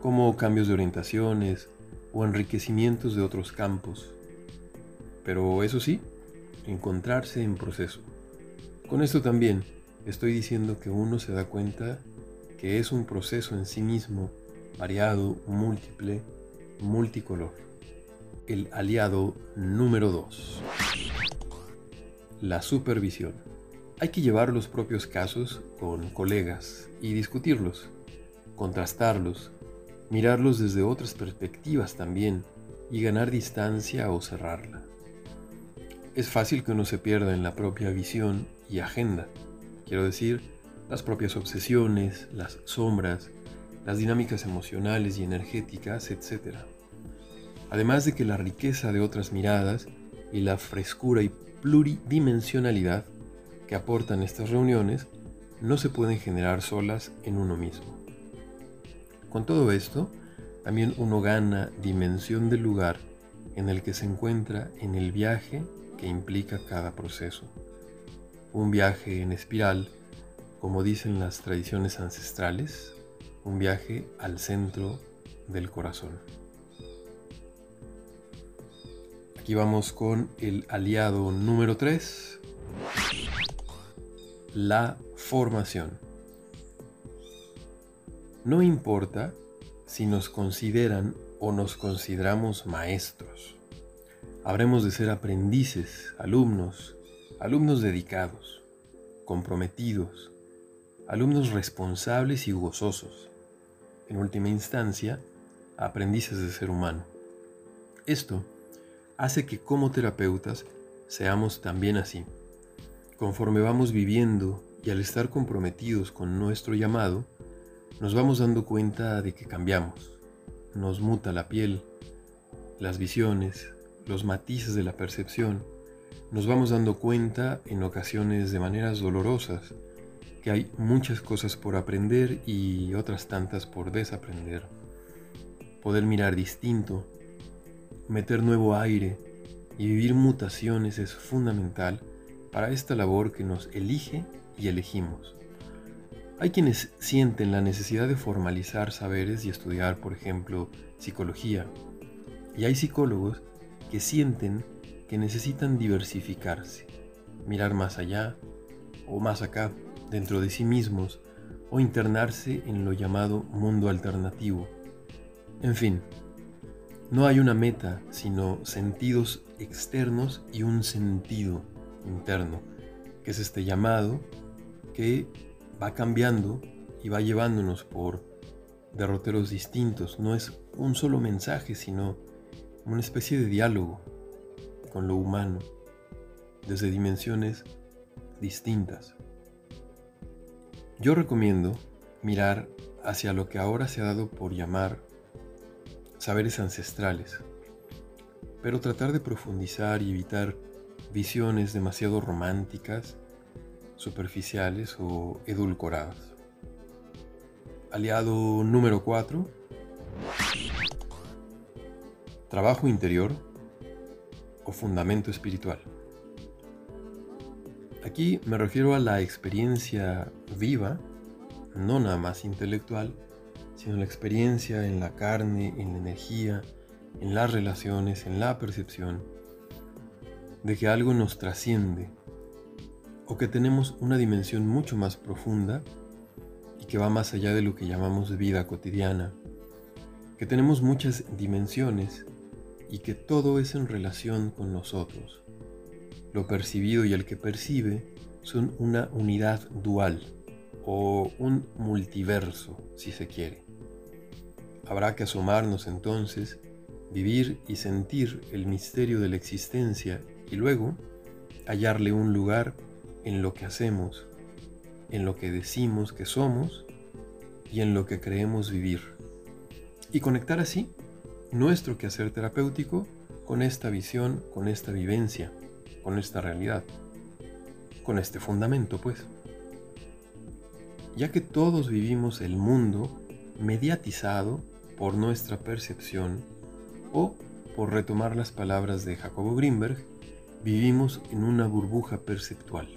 como cambios de orientaciones o enriquecimientos de otros campos. Pero eso sí, encontrarse en proceso. Con esto también estoy diciendo que uno se da cuenta que es un proceso en sí mismo, variado, múltiple, multicolor. El aliado número 2. La supervisión. Hay que llevar los propios casos con colegas y discutirlos, contrastarlos, mirarlos desde otras perspectivas también y ganar distancia o cerrarla. Es fácil que uno se pierda en la propia visión y agenda Quiero decir, las propias obsesiones, las sombras, las dinámicas emocionales y energéticas, etc. Además de que la riqueza de otras miradas y la frescura y pluridimensionalidad que aportan estas reuniones no se pueden generar solas en uno mismo. Con todo esto, también uno gana dimensión del lugar en el que se encuentra en el viaje que implica cada proceso un viaje en espiral, como dicen las tradiciones ancestrales, un viaje al centro del corazón. Aquí vamos con el aliado número 3, la formación. No importa si nos consideran o nos consideramos maestros. Habremos de ser aprendices, alumnos, alumnos dedicados, comprometidos, alumnos responsables y gozosos. En última instancia, aprendices de ser humano. Esto hace que como terapeutas seamos también así. Conforme vamos viviendo y al estar comprometidos con nuestro llamado, nos vamos dando cuenta de que cambiamos. Nos muta la piel, las visiones, los matices de la percepción. Nos vamos dando cuenta en ocasiones de maneras dolorosas que hay muchas cosas por aprender y otras tantas por desaprender. Poder mirar distinto, meter nuevo aire y vivir mutaciones es fundamental para esta labor que nos elige y elegimos. Hay quienes sienten la necesidad de formalizar saberes y estudiar, por ejemplo, psicología. Y hay psicólogos que sienten que necesitan diversificarse, mirar más allá o más acá, dentro de sí mismos, o internarse en lo llamado mundo alternativo. En fin, no hay una meta, sino sentidos externos y un sentido interno, que es este llamado que va cambiando y va llevándonos por derroteros distintos. No es un solo mensaje, sino una especie de diálogo con lo humano, desde dimensiones distintas. Yo recomiendo mirar hacia lo que ahora se ha dado por llamar saberes ancestrales, pero tratar de profundizar y evitar visiones demasiado románticas, superficiales o edulcoradas. Aliado número 4. Trabajo interior fundamento espiritual. Aquí me refiero a la experiencia viva, no nada más intelectual, sino la experiencia en la carne, en la energía, en las relaciones, en la percepción, de que algo nos trasciende o que tenemos una dimensión mucho más profunda y que va más allá de lo que llamamos vida cotidiana, que tenemos muchas dimensiones y que todo es en relación con nosotros lo percibido y el que percibe son una unidad dual o un multiverso, si se quiere. Habrá que asomarnos entonces, vivir y sentir el misterio de la existencia y luego hallarle un lugar en lo que hacemos, en lo que decimos que somos y en lo que creemos vivir. Y conectar así nuestro quehacer terapéutico con esta visión, con esta vivencia con esta realidad, con este fundamento, pues. Ya que todos vivimos el mundo mediatizado por nuestra percepción o, por retomar las palabras de Jacobo Greenberg, vivimos en una burbuja perceptual.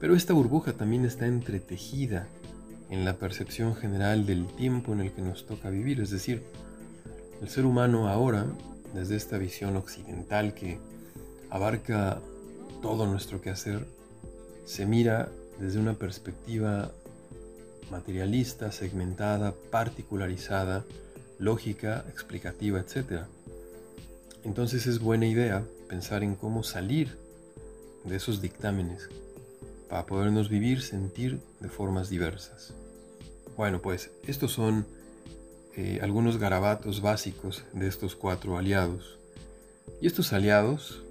Pero esta burbuja también está entretejida en la percepción general del tiempo en el que nos toca vivir, es decir, el ser humano ahora, desde esta visión occidental que abarca todo nuestro quehacer, se mira desde una perspectiva materialista, segmentada, particularizada, lógica, explicativa, etc. Entonces es buena idea pensar en cómo salir de esos dictámenes para podernos vivir, sentir de formas diversas. Bueno, pues estos son eh, algunos garabatos básicos de estos cuatro aliados. Y estos aliados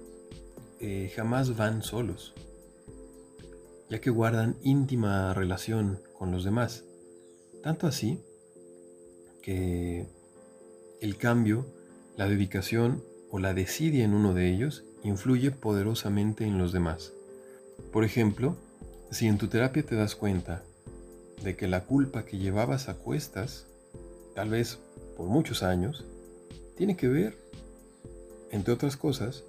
eh, jamás van solos, ya que guardan íntima relación con los demás. Tanto así que el cambio, la dedicación o la desidia en uno de ellos influye poderosamente en los demás. Por ejemplo, si en tu terapia te das cuenta de que la culpa que llevabas a cuestas, tal vez por muchos años, tiene que ver, entre otras cosas,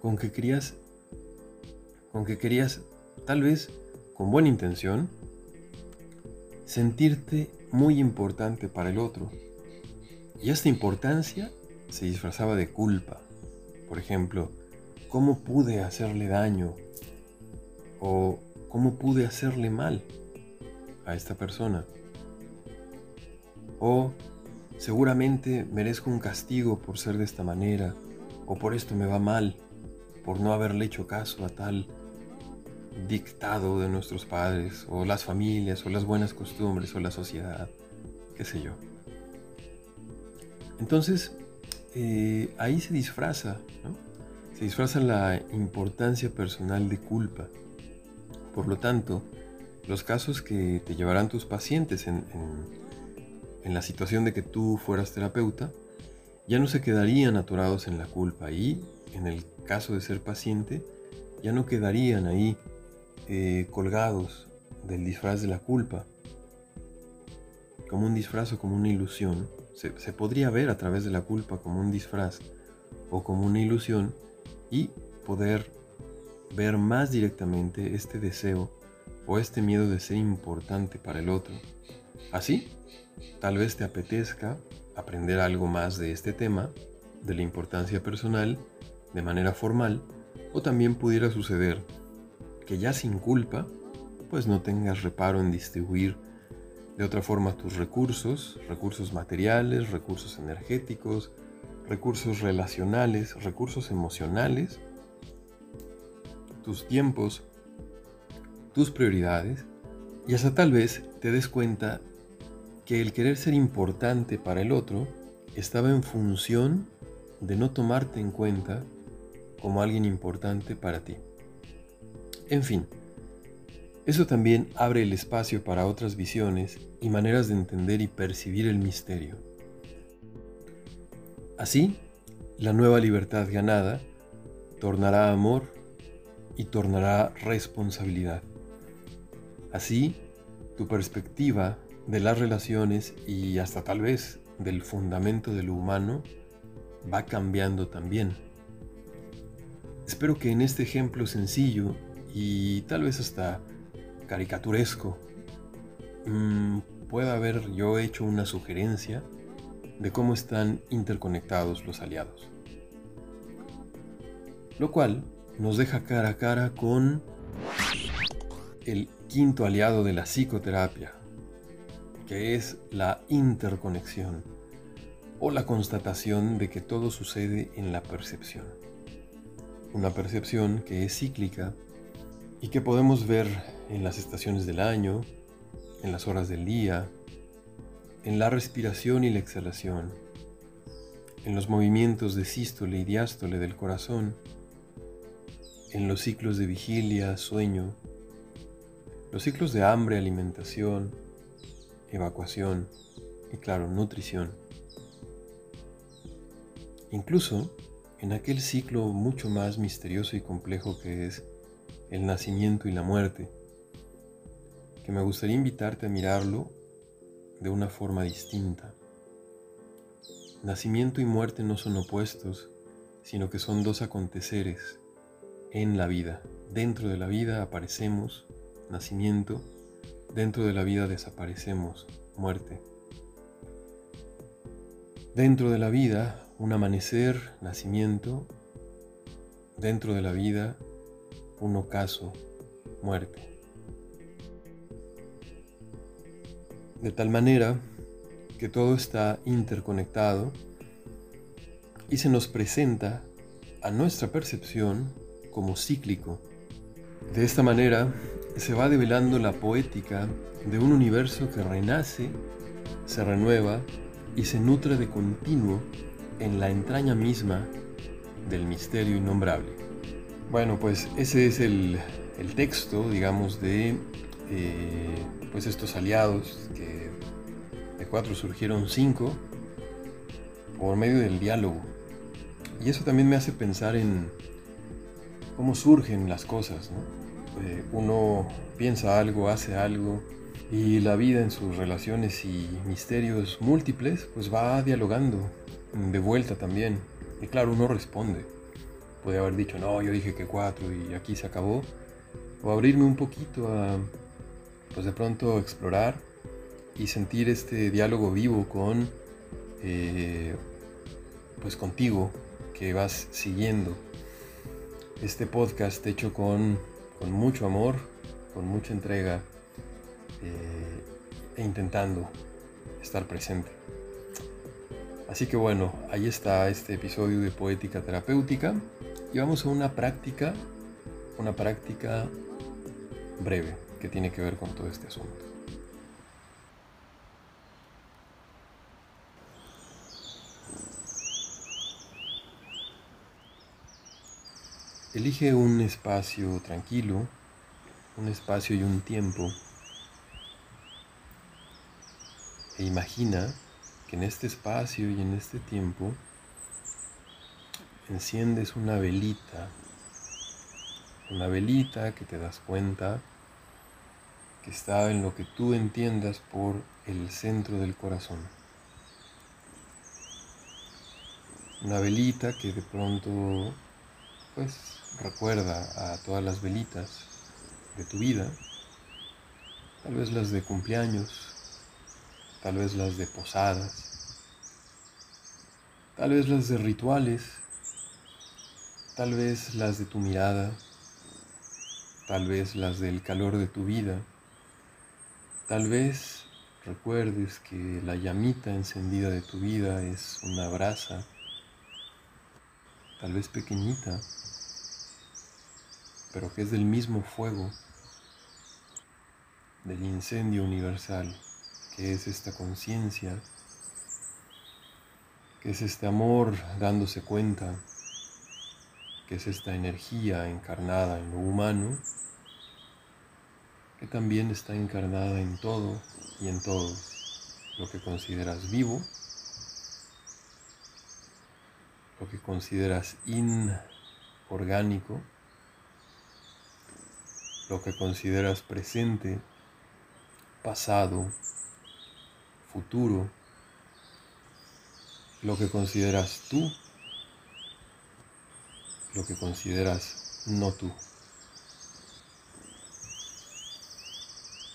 con que querías, con que querías, tal vez con buena intención, sentirte muy importante para el otro. Y esta importancia se disfrazaba de culpa. Por ejemplo, ¿cómo pude hacerle daño? ¿O cómo pude hacerle mal a esta persona? O seguramente merezco un castigo por ser de esta manera, o por esto me va mal, por no haberle hecho caso a tal dictado de nuestros padres, o las familias, o las buenas costumbres, o la sociedad, qué sé yo. Entonces, eh, ahí se disfraza, ¿no? Se disfraza la importancia personal de culpa. Por lo tanto, los casos que te llevarán tus pacientes en, en la situación de que tú fueras terapeuta, ya no se quedarían atorados en la culpa y, en el caso de ser paciente, ya no quedarían ahí eh, colgados del disfraz de la culpa, como un disfraz o como una ilusión. Se, se podría ver a través de la culpa como un disfraz o como una ilusión y poder ver más directamente este deseo o este miedo de ser importante para el otro. Así, tal vez te apetezca aprender algo más de este tema, de la importancia personal, de manera formal, o también pudiera suceder que ya sin culpa, pues no tengas reparo en distribuir de otra forma tus recursos, recursos materiales, recursos energéticos, recursos relacionales, recursos emocionales, tus tiempos, tus prioridades, y hasta tal vez te des cuenta que el querer ser importante para el otro estaba en función de no tomarte en cuenta como alguien importante para ti. En fin, eso también abre el espacio para otras visiones y maneras de entender y percibir el misterio. Así, la nueva libertad ganada tornará amor y tornará responsabilidad. Así, tu perspectiva de las relaciones y hasta tal vez del fundamento de lo humano va cambiando también. Espero que en este ejemplo sencillo y tal vez hasta caricaturesco mm, pueda haber yo hecho una sugerencia de cómo están interconectados los aliados. Lo cual nos deja cara a cara con el quinto aliado de la psicoterapia, que es la interconexión o la constatación de que todo sucede en la percepción. Una percepción que es cíclica y que podemos ver en las estaciones del año, en las horas del día, en la respiración y la exhalación, en los movimientos de sístole y diástole del corazón, en los ciclos de vigilia, sueño, los ciclos de hambre, alimentación, evacuación y claro, nutrición. Incluso en aquel ciclo mucho más misterioso y complejo que es el nacimiento y la muerte, que me gustaría invitarte a mirarlo de una forma distinta. Nacimiento y muerte no son opuestos, sino que son dos aconteceres en la vida. Dentro de la vida aparecemos, nacimiento, Dentro de la vida desaparecemos, muerte. Dentro de la vida, un amanecer, nacimiento. Dentro de la vida, un ocaso, muerte. De tal manera que todo está interconectado y se nos presenta a nuestra percepción como cíclico. De esta manera, se va develando la poética de un universo que renace, se renueva y se nutre de continuo en la entraña misma del misterio innombrable. Bueno, pues ese es el, texto, digamos, de eh, pues estos aliados, que de cuatro surgieron cinco, por medio del diálogo. Y eso también me hace pensar en cómo surgen las cosas, ¿no? Eh, uno piensa algo, hace algo, y la vida en sus relaciones y misterios múltiples, pues va dialogando de vuelta también. Y claro, uno responde. Puede haber dicho, no, yo dije que cuatro y aquí se acabó. O abrirme un poquito a, pues de pronto explorar y sentir este diálogo vivo con, eh, pues contigo, que vas siguiendo. Este podcast hecho con con mucho amor, con mucha entrega eh, e intentando estar presente. Así que bueno, ahí está este episodio de Poética Terapéutica y vamos a una práctica, una práctica breve que tiene que ver con todo este asunto. Elige un espacio tranquilo, un espacio y un tiempo e imagina que en este espacio y en este tiempo enciendes una velita, una velita que te das cuenta que está en lo que tú entiendas por el centro del corazón. Una velita que de pronto pues recuerda a todas las velitas de tu vida, tal vez las de cumpleaños, tal vez las de posadas, tal vez las de rituales, tal vez las de tu mirada, tal vez las del calor de tu vida, tal vez recuerdes que la llamita encendida de tu vida es una brasa, tal vez pequeñita, pero que es del mismo fuego del incendio universal, que es esta conciencia, que es este amor dándose cuenta, que es esta energía encarnada en lo humano, que también está encarnada en todo y en todos, lo que consideras vivo, lo que consideras inorgánico, lo que consideras presente, pasado, futuro, lo que consideras tú, lo que consideras no tú.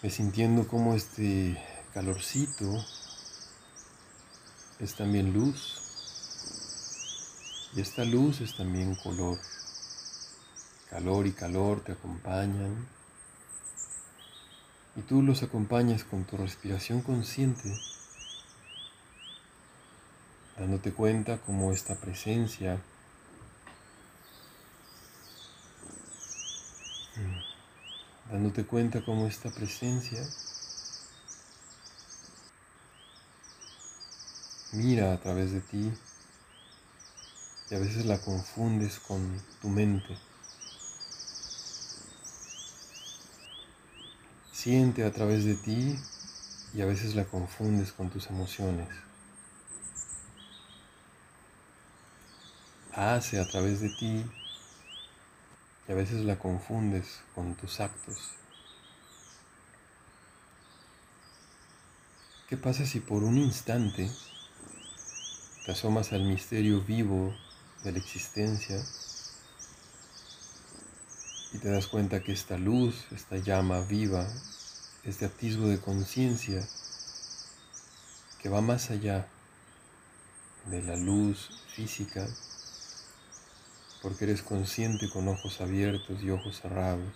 Me sintiendo como este calorcito es también luz y esta luz es también color. Calor y calor te acompañan. Y tú los acompañas con tu respiración consciente, dándote cuenta cómo esta presencia mm, dándote cuenta cómo esta presencia mira a través de ti y a veces la confundes con tu mente. Siente a través de ti y a veces la confundes con tus emociones. Hace a través de ti y a veces la confundes con tus actos. ¿Qué pasa si por un instante te asomas al misterio vivo de la existencia y te das cuenta que esta luz, esta llama viva, este atisbo de conciencia que va más allá de la luz física, porque eres consciente con ojos abiertos y ojos cerrados.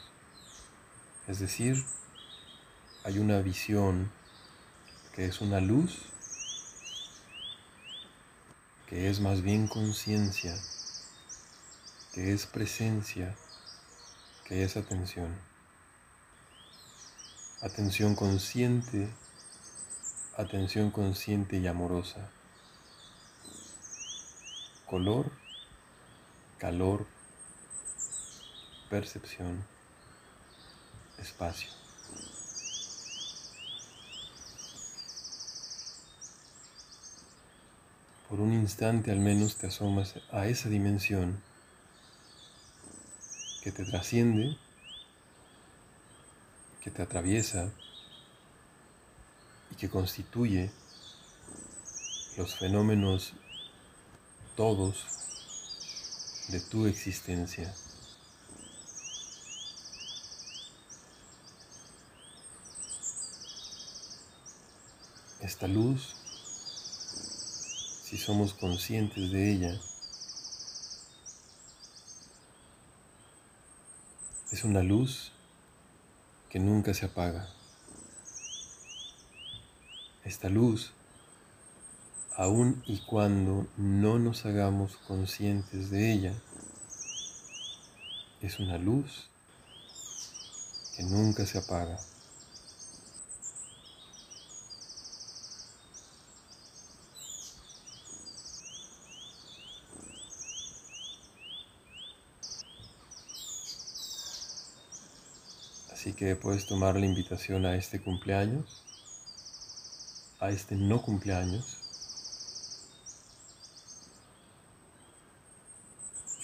Es decir, hay una visión que es una luz, que es más bien conciencia, que es presencia, que es atención. Atención consciente, atención consciente y amorosa. Color, calor, percepción, espacio. Por un instante al menos te asomas a esa dimensión que te trasciende, que te atraviesa y que constituye los fenómenos todos de tu existencia. Esta luz, si somos conscientes de ella, Es una luz que nunca se apaga. Esta luz aun y cuando no nos hagamos conscientes de ella, es una luz que nunca se apaga. Que puedes tomar la invitación a este cumpleaños, a este no cumpleaños,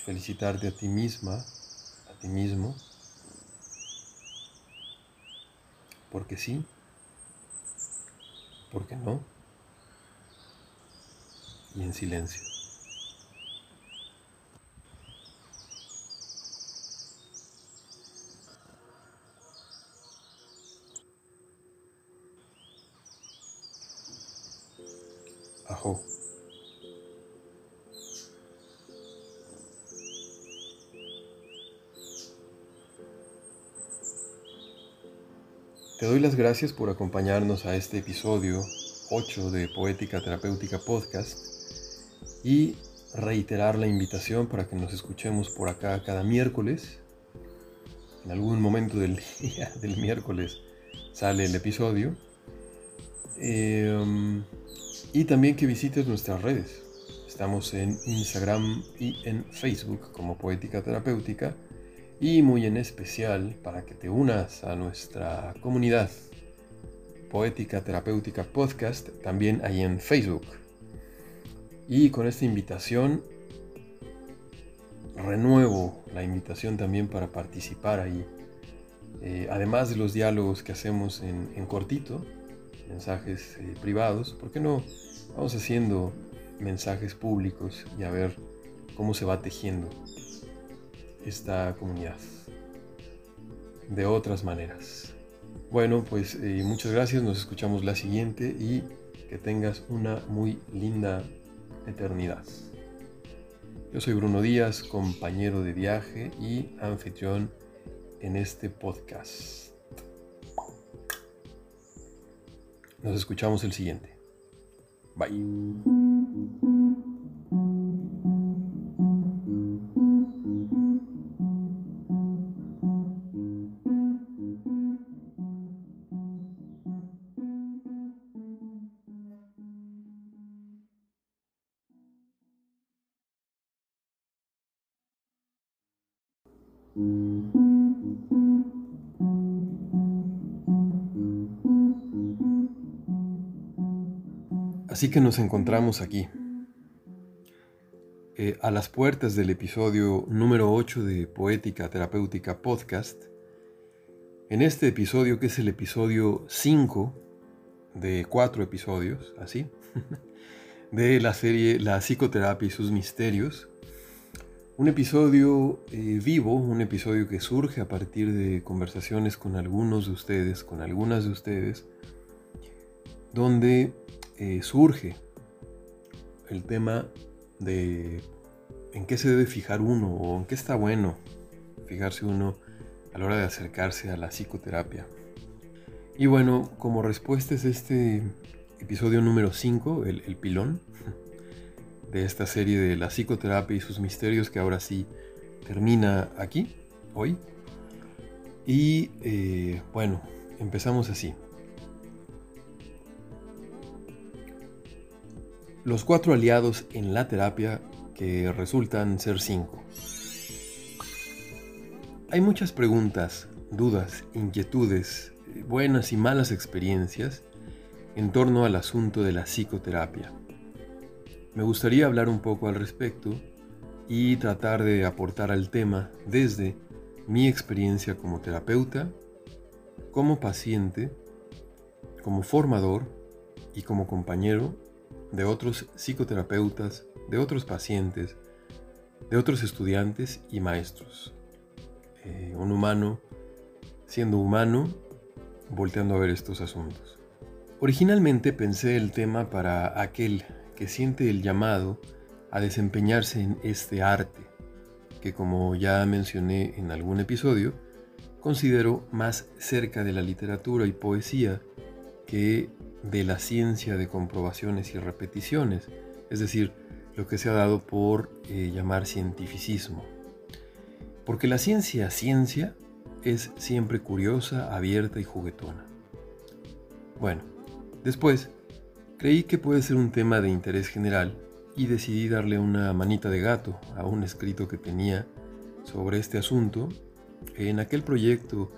felicitarte a ti misma, a ti mismo, porque sí, porque no, y en silencio. Doy las gracias por acompañarnos a este episodio 8 de Poética Terapéutica Podcast y reiterar la invitación para que nos escuchemos por acá cada miércoles. En algún momento del día del miércoles sale el episodio. Eh, y también que visites nuestras redes. Estamos en Instagram y en Facebook como Poética Terapéutica y muy en especial para que te unas a nuestra comunidad Poética Terapéutica Podcast también ahí en Facebook. Y con esta invitación renuevo la invitación también para participar ahí. Eh, además de los diálogos que hacemos en cortito, mensajes eh, privados, ¿por qué no vamos haciendo mensajes públicos y a ver cómo se va tejiendo esta comunidad de otras maneras? Bueno, pues eh, muchas gracias, nos escuchamos la siguiente y que tengas una muy linda eternidad. Yo soy Bruno Díaz, compañero de viaje y anfitrión en este podcast. Nos escuchamos el siguiente. Bye. Así que nos encontramos aquí, eh, a las puertas del episodio número 8 de Poética Terapéutica Podcast. En este episodio, que es el episodio 5 de cuatro episodios, así, de la serie La psicoterapia y sus misterios. Un episodio eh, vivo, un episodio que surge a partir de conversaciones con algunos de ustedes, con algunas de ustedes, donde eh, surge el tema de en qué se debe fijar uno o en qué está bueno fijarse uno a la hora de acercarse a la psicoterapia. Y bueno, como respuesta es este episodio número 5, el, pilón de esta serie de la psicoterapia y sus misterios que ahora sí termina aquí, hoy. Y eh, bueno, empezamos así. Los cuatro aliados en la terapia que resultan ser cinco. Hay muchas preguntas, dudas, inquietudes, buenas y malas experiencias en torno al asunto de la psicoterapia. Me gustaría hablar un poco al respecto y tratar de aportar al tema desde mi experiencia como terapeuta, como paciente, como formador y como compañero de otros psicoterapeutas, de otros pacientes, de otros estudiantes y maestros. Eh, un humano siendo humano, volteando a ver estos asuntos. Originalmente pensé el tema para aquel que siente el llamado a desempeñarse en este arte, que como ya mencioné en algún episodio, considero más cerca de la literatura y poesía que de la ciencia de comprobaciones y repeticiones, es decir, lo que se ha dado por eh, llamar cientificismo. Porque la ciencia ciencia es siempre curiosa, abierta y juguetona. Bueno, después creí que puede ser un tema de interés general y decidí darle una manita de gato a un escrito que tenía sobre este asunto en aquel proyecto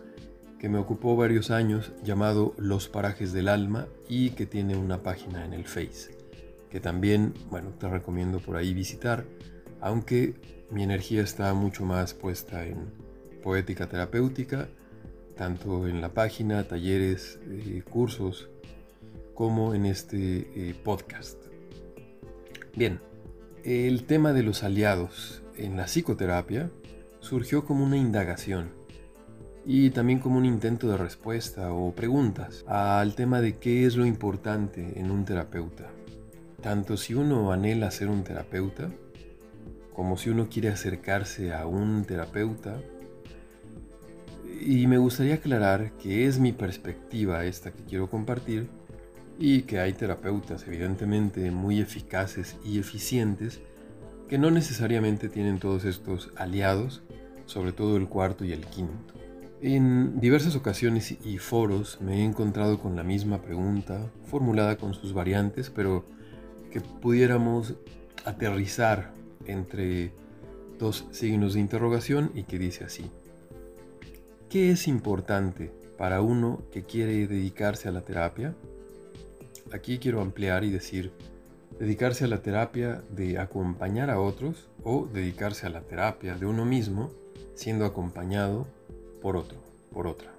que me ocupó varios años llamado Los Parajes del Alma y que tiene una página en el Face, que también, bueno, te recomiendo por ahí visitar, aunque mi energía está mucho más puesta en poética terapéutica, tanto en la página, talleres, eh, cursos, como en este eh, podcast. Bien, el tema de los aliados en la psicoterapia surgió como una indagación y también como un intento de respuesta o preguntas al tema de qué es lo importante en un terapeuta. Tanto si uno anhela ser un terapeuta, como si uno quiere acercarse a un terapeuta. Y me gustaría aclarar que es mi perspectiva esta que quiero compartir y que hay terapeutas evidentemente muy eficaces y eficientes que no necesariamente tienen todos estos aliados, sobre todo el cuarto y el quinto. En diversas ocasiones y foros me he encontrado con la misma pregunta, formulada con sus variantes, pero que pudiéramos aterrizar entre dos signos de interrogación y que dice así. ¿Qué es importante para uno que quiere dedicarse a la terapia? Aquí quiero ampliar y decir, dedicarse a la terapia de acompañar a otros o dedicarse a la terapia de uno mismo siendo acompañado por otro, por otra.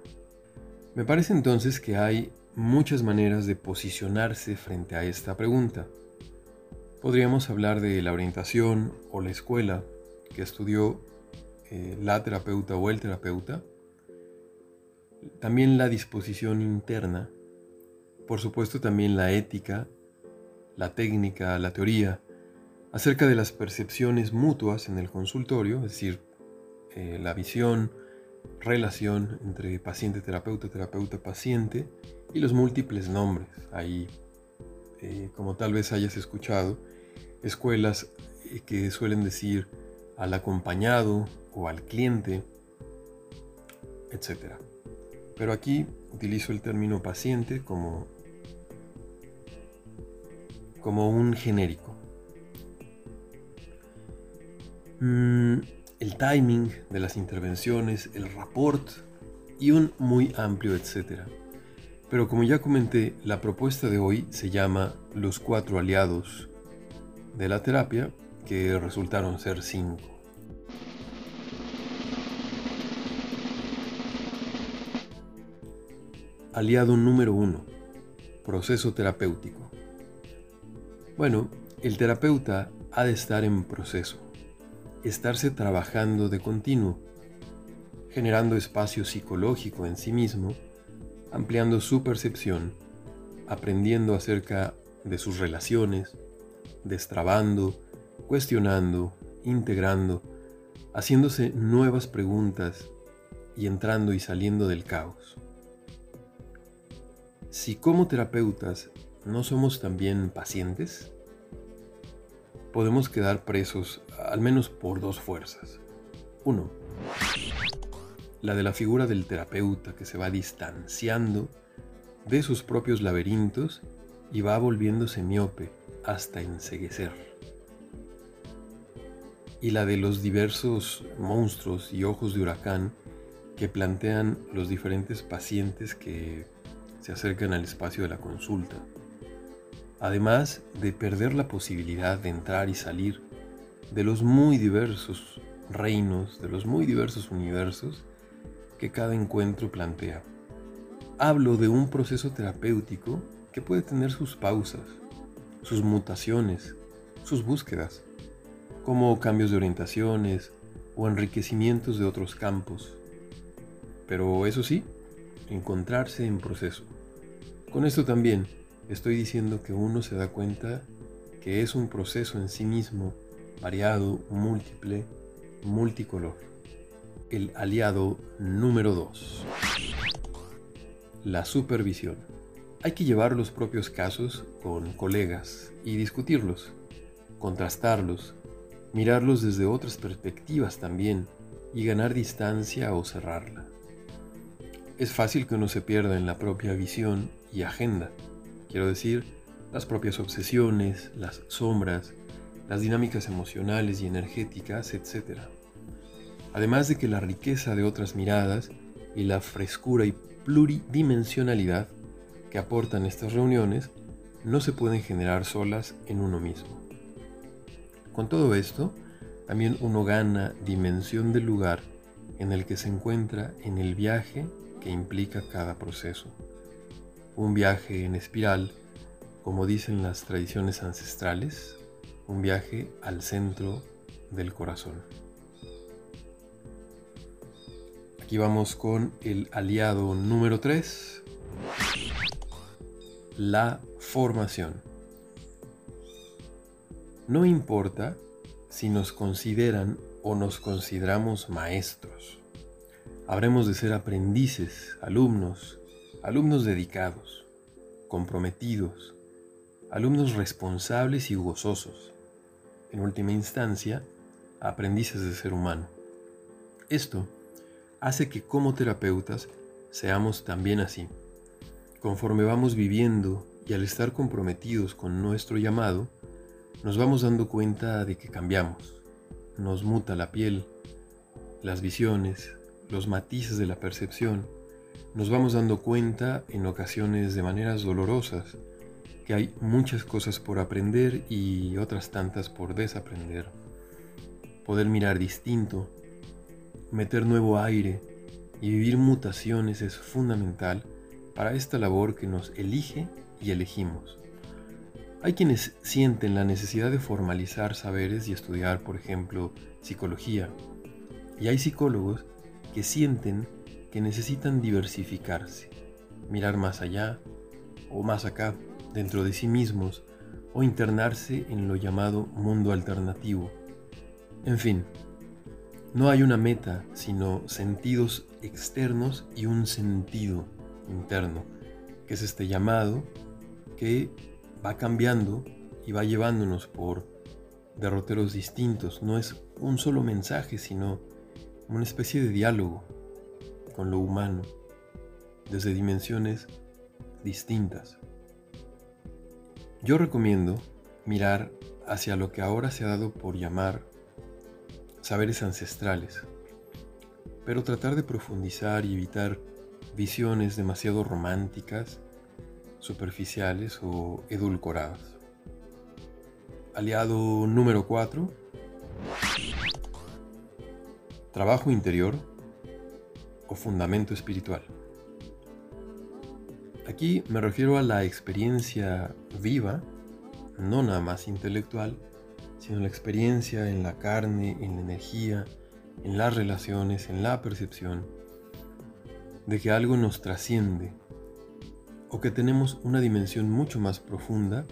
Me parece entonces que hay muchas maneras de posicionarse frente a esta pregunta. Podríamos hablar de la orientación o la escuela que estudió eh, la terapeuta o el terapeuta. También la disposición interna. Por supuesto también la ética, la técnica, la teoría, acerca de las percepciones mutuas en el consultorio, es decir, eh, la visión, relación entre paciente-terapeuta, terapeuta-paciente y los múltiples nombres. Ahí, eh, como tal vez hayas escuchado, escuelas eh, que suelen decir al acompañado o al cliente, etc. Pero aquí utilizo el término paciente como, como un genérico. Mm, el timing de las intervenciones, el rapport y un muy amplio etcétera. Pero como ya comenté, la propuesta de hoy se llama Los cuatro aliados de la terapia, que resultaron ser cinco. Aliado número uno, proceso terapéutico. Bueno, el terapeuta ha de estar en proceso estarse trabajando de continuo, generando espacio psicológico en sí mismo, ampliando su percepción, aprendiendo acerca de sus relaciones, destrabando, cuestionando, integrando, haciéndose nuevas preguntas y entrando y saliendo del caos. Si como terapeutas no somos también pacientes, podemos quedar presos al menos por dos fuerzas. Uno, la de la figura del terapeuta que se va distanciando de sus propios laberintos y va volviéndose miope hasta enseguecer. Y la de los diversos monstruos y ojos de huracán que plantean los diferentes pacientes que se acercan al espacio de la consulta además de perder la posibilidad de entrar y salir de los muy diversos reinos, de los muy diversos universos que cada encuentro plantea. Hablo de un proceso terapéutico que puede tener sus pausas, sus mutaciones, sus búsquedas, como cambios de orientaciones o enriquecimientos de otros campos. Pero eso sí, encontrarse en proceso. Con esto también estoy diciendo que uno se da cuenta que es un proceso en sí mismo, variado, múltiple, multicolor. El aliado número 2. La supervisión. Hay que llevar los propios casos con colegas y discutirlos, contrastarlos, mirarlos desde otras perspectivas también y ganar distancia o cerrarla. Es fácil que uno se pierda en la propia visión y agenda, quiero decir, las propias obsesiones, las sombras, las dinámicas emocionales y energéticas, etc. Además de que la riqueza de otras miradas y la frescura y pluridimensionalidad que aportan estas reuniones no se pueden generar solas en uno mismo. Con todo esto, también uno gana dimensión del lugar en el que se encuentra en el viaje que implica cada proceso. Un viaje en espiral, como dicen las tradiciones ancestrales, un viaje al centro del corazón. Aquí vamos con el aliado número 3, la formación. No importa si nos consideran o nos consideramos maestros. Habremos de ser aprendices, alumnos, alumnos dedicados, comprometidos, alumnos responsables y gozosos. En última instancia, aprendices de ser humano. Esto hace que como terapeutas seamos también así. Conforme vamos viviendo y al estar comprometidos con nuestro llamado, nos vamos dando cuenta de que cambiamos. Nos muta la piel, las visiones, los matices de la percepción. Nos vamos dando cuenta en ocasiones de maneras dolorosas que hay muchas cosas por aprender y otras tantas por desaprender. Poder mirar distinto, meter nuevo aire y vivir mutaciones es fundamental para esta labor que nos elige y elegimos. Hay quienes sienten la necesidad de formalizar saberes y estudiar, por ejemplo, psicología. Y hay psicólogos que sienten que necesitan diversificarse, mirar más allá o más acá, dentro de sí mismos, o internarse en lo llamado mundo alternativo. En fin, no hay una meta, sino sentidos externos y un sentido interno, que es este llamado que va cambiando y va llevándonos por derroteros distintos. No es un solo mensaje, sino una especie de diálogo con lo humano, desde dimensiones distintas. Yo recomiendo mirar hacia lo que ahora se ha dado por llamar saberes ancestrales, pero tratar de profundizar y evitar visiones demasiado románticas, superficiales o edulcoradas. Aliado número 4. Trabajo interior fundamento espiritual. Aquí me refiero a la experiencia viva, no nada más intelectual, sino la experiencia en la carne, en la energía, en las relaciones, en la percepción, de que algo nos trasciende o que tenemos una dimensión mucho más profunda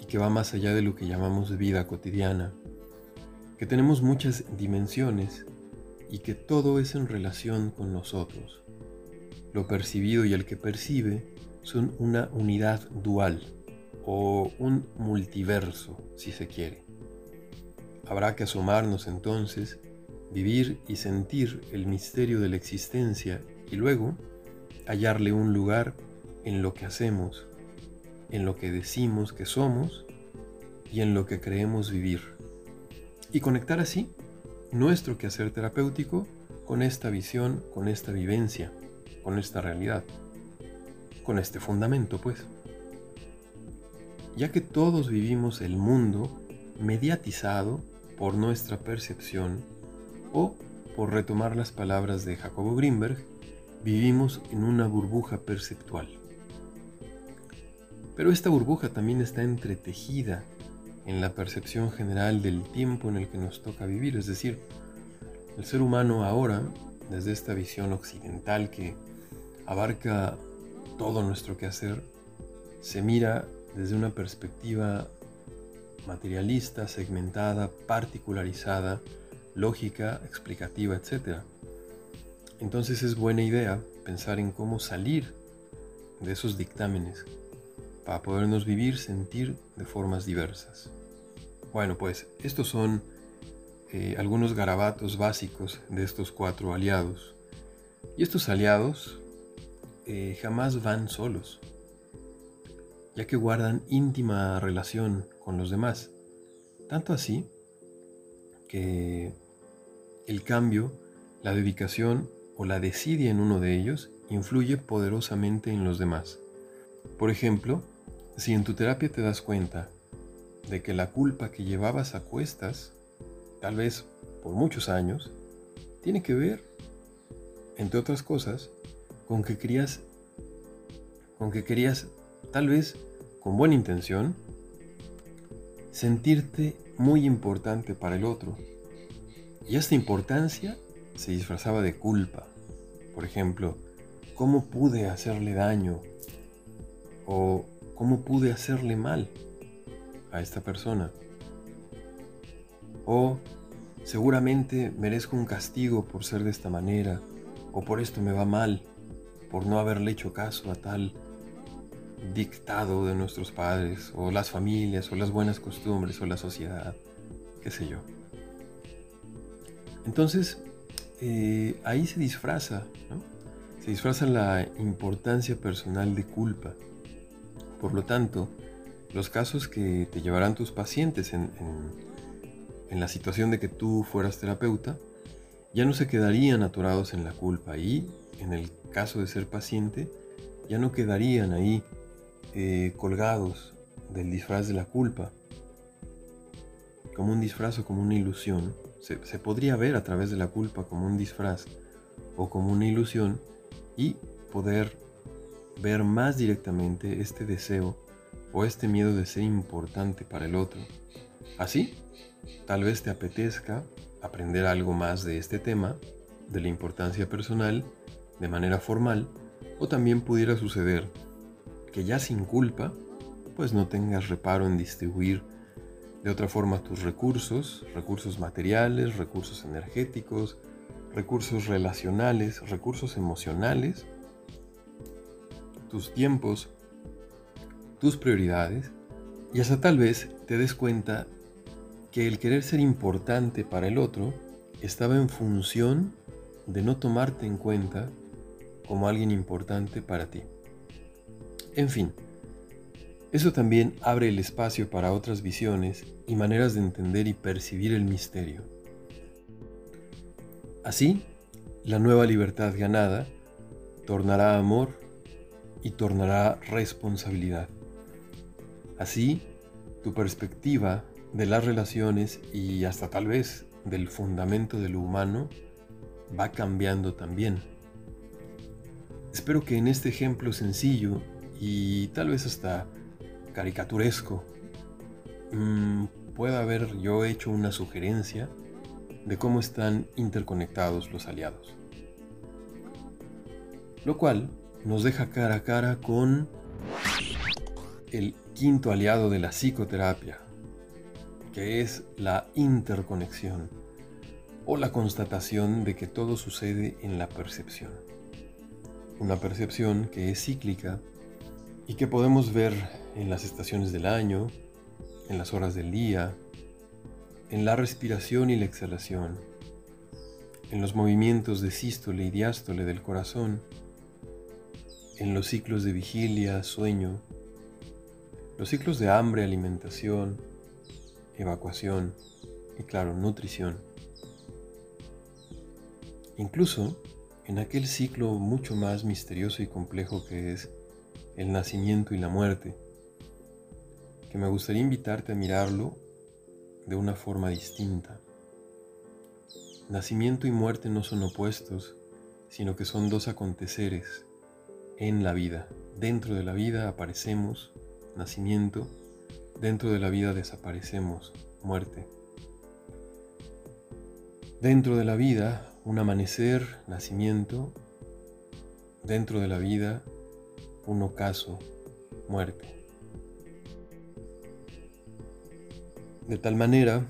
y que va más allá de lo que llamamos vida cotidiana, que tenemos muchas dimensiones y que todo es en relación con nosotros. Lo percibido y el que percibe son una unidad dual o un multiverso, si se quiere. Habrá que asomarnos entonces, vivir y sentir el misterio de la existencia y luego hallarle un lugar en lo que hacemos, en lo que decimos que somos y en lo que creemos vivir. Y conectar así nuestro quehacer terapéutico con esta visión, con esta vivencia, con esta realidad, con este fundamento, pues. Ya que todos vivimos el mundo mediatizado por nuestra percepción o, por retomar las palabras de Jacobo Greenberg, vivimos en una burbuja perceptual. Pero esta burbuja también está entretejida en la percepción general del tiempo en el que nos toca vivir, es decir, el ser humano ahora, desde esta visión occidental que abarca todo nuestro quehacer, se mira desde una perspectiva materialista, segmentada, particularizada, lógica, explicativa, etc. Entonces es buena idea pensar en cómo salir de esos dictámenes para podernos vivir, sentir de formas diversas. Bueno, pues estos son eh, algunos garabatos básicos de estos cuatro aliados. Y estos aliados eh, jamás van solos, ya que guardan íntima relación con los demás. Tanto así que el cambio, la dedicación o la desidia en uno de ellos influye poderosamente en los demás. Por ejemplo, si en tu terapia te das cuenta de que la culpa que llevabas a cuestas, tal vez por muchos años, tiene que ver, entre otras cosas, con que querías, con que querías, tal vez con buena intención, sentirte muy importante para el otro. Y esta importancia se disfrazaba de culpa. Por ejemplo, ¿cómo pude hacerle daño? ¿O cómo pude hacerle mal a esta persona? O seguramente merezco un castigo por ser de esta manera, o por esto me va mal, por no haberle hecho caso a tal dictado de nuestros padres, o las familias, o las buenas costumbres, o la sociedad, qué sé yo. Entonces, eh, ahí se disfraza, ¿no? Se disfraza la importancia personal de culpa. Por lo tanto, los casos que te llevarán tus pacientes en, en la situación de que tú fueras terapeuta, ya no se quedarían atorados en la culpa y, en el caso de ser paciente, ya no quedarían ahí eh, colgados del disfraz de la culpa, como un disfraz o como una ilusión. Se, se podría ver a través de la culpa como un disfraz o como una ilusión y poder ver más directamente este deseo o este miedo de ser importante para el otro. Así, tal vez te apetezca aprender algo más de este tema, de la importancia personal, de manera formal, o también pudiera suceder que ya sin culpa, pues no tengas reparo en distribuir de otra forma tus recursos, recursos materiales, recursos energéticos, recursos relacionales, recursos emocionales, tus tiempos, tus prioridades, y hasta tal vez te des cuenta que el querer ser importante para el otro estaba en función de no tomarte en cuenta como alguien importante para ti. En fin, eso también abre el espacio para otras visiones y maneras de entender y percibir el misterio. Así, la nueva libertad ganada tornará amor y tornará responsabilidad. Así, tu perspectiva de las relaciones y hasta tal vez del fundamento de lo humano va cambiando también. Espero que en este ejemplo sencillo y tal vez hasta caricaturesco mm, pueda haber yo hecho una sugerencia de cómo están interconectados los aliados. Lo cual nos deja cara a cara con el quinto aliado de la psicoterapia, que es la interconexión o la constatación de que todo sucede en la percepción. Una percepción que es cíclica y que podemos ver en las estaciones del año, en las horas del día, en la respiración y la exhalación, en los movimientos de sístole y diástole del corazón, en los ciclos de vigilia, sueño, los ciclos de hambre, alimentación, evacuación y claro, nutrición. Incluso en aquel ciclo mucho más misterioso y complejo que es el nacimiento y la muerte, que me gustaría invitarte a mirarlo de una forma distinta. Nacimiento y muerte no son opuestos, sino que son dos aconteceres en la vida. Dentro de la vida aparecemos, nacimiento, dentro de la vida desaparecemos, muerte. Dentro de la vida, un amanecer, nacimiento, dentro de la vida, un ocaso, muerte. De tal manera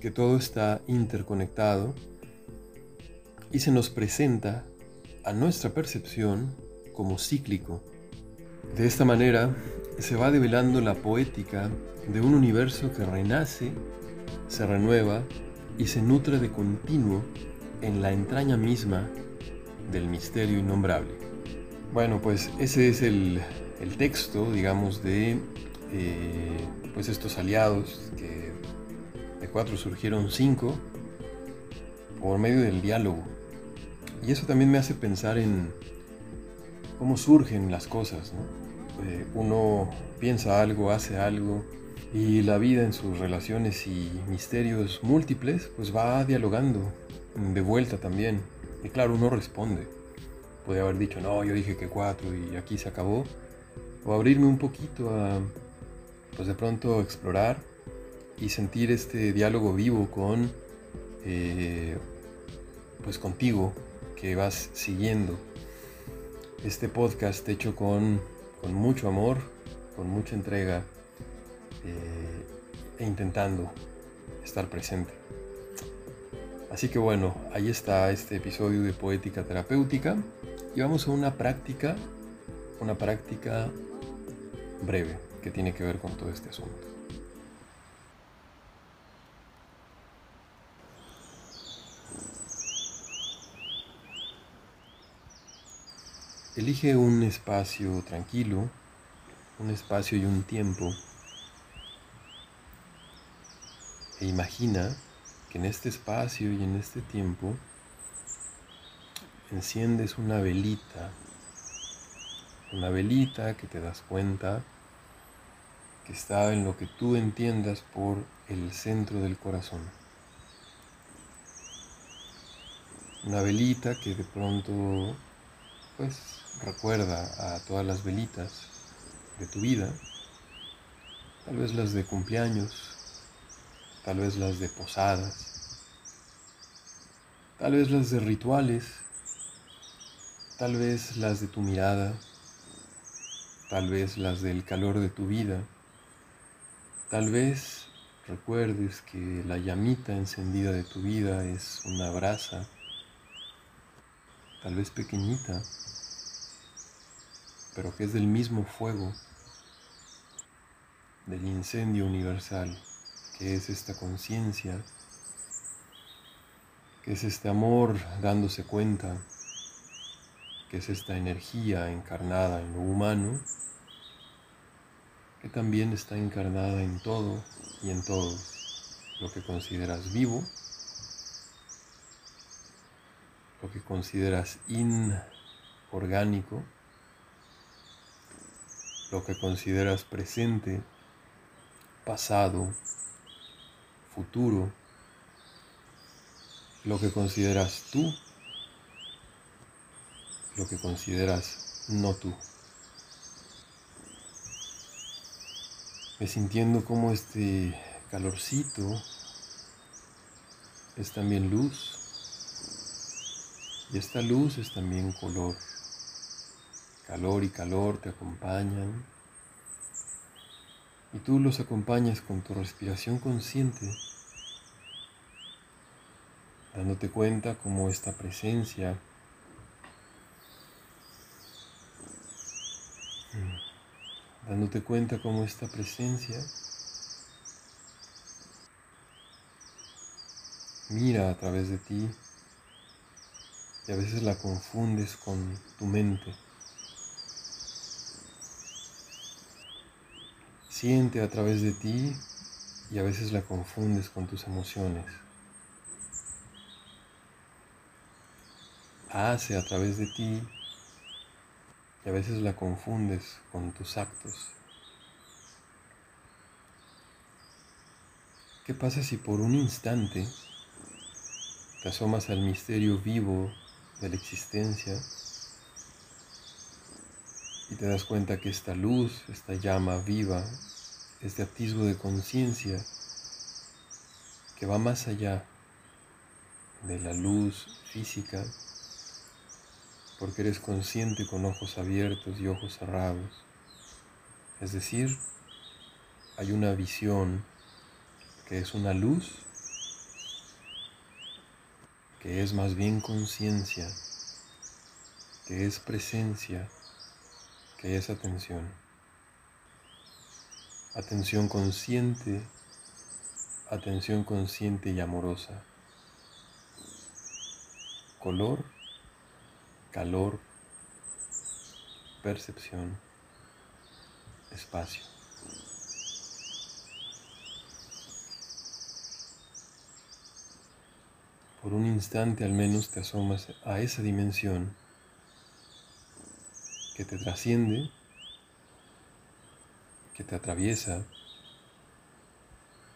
que todo está interconectado y se nos presenta a nuestra percepción como cíclico, De esta manera se va develando la poética de un universo que renace, se renueva y se nutre de continuo en la entraña misma del misterio innombrable. Bueno, pues ese es el, texto, digamos, de eh, pues estos aliados, que de cuatro surgieron cinco, por medio del diálogo. Y eso también me hace pensar en cómo surgen las cosas. Eh, uno piensa algo, hace algo, y la vida en sus relaciones y misterios múltiples, pues va dialogando de vuelta también. Y claro, uno responde. Puede haber dicho, no, yo dije que cuatro y aquí se acabó. O abrirme un poquito a, pues de pronto explorar y sentir este diálogo vivo con, eh, pues contigo, que vas siguiendo. Este podcast hecho con, mucho amor, con mucha entrega eh, e intentando estar presente. Así que bueno, ahí está este episodio de Poética Terapéutica y vamos a una práctica, una práctica breve que tiene que ver con todo este asunto. Elige un espacio tranquilo, un espacio y un tiempo e imagina en este espacio y en este tiempo enciendes una velita, una velita que te das cuenta que está en lo que tú entiendas por el centro del corazón. Una velita que de pronto pues recuerda a todas las velitas de tu vida, tal vez las de cumpleaños, tal vez las de posadas, tal vez las de rituales, tal vez las de tu mirada, tal vez las del calor de tu vida, tal vez recuerdes que la llamita encendida de tu vida es una brasa, tal vez pequeñita, pero que es del mismo fuego, del incendio universal que es esta conciencia, que es este amor dándose cuenta, que es esta energía encarnada en lo humano, que también está encarnada en todo y en todos, lo que consideras vivo, lo que consideras inorgánico, lo que consideras presente, pasado, futuro, lo que consideras tú, lo que consideras no tú. Me sintiendo como este calorcito es también luz y esta luz es también color. Calor y calor te acompañan y tú los acompañas con tu respiración consciente, dándote cuenta cómo esta presencia mm, dándote cuenta cómo esta presencia mira a través de ti y a veces la confundes con tu mente. Siente a través de ti y a veces la confundes con tus emociones. Hace a través de ti y a veces la confundes con tus actos. ¿Qué pasa si por un instante te asomas al misterio vivo de la existencia y te das cuenta que esta luz, esta llama viva, este atisbo de conciencia que va más allá de la luz física, porque eres consciente con ojos abiertos y ojos cerrados. Es decir, hay una visión que es una luz, que es más bien conciencia, que es presencia, que es atención. Atención consciente, atención consciente y amorosa. Color, calor, percepción, espacio. Por un instante al menos te asomas a esa dimensión que te trasciende, que te atraviesa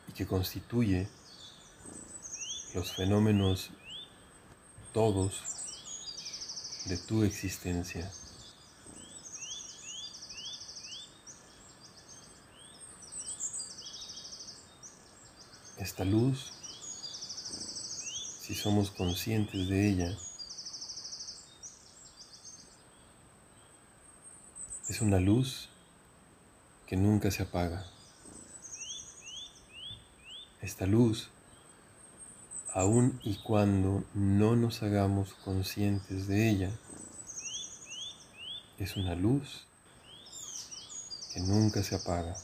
y que constituye los fenómenos todos de tu existencia. Esta luz si somos conscientes de ella, es una luz que nunca se apaga. Esta luz, aun y cuando no nos hagamos conscientes de ella, es una luz que nunca se apaga.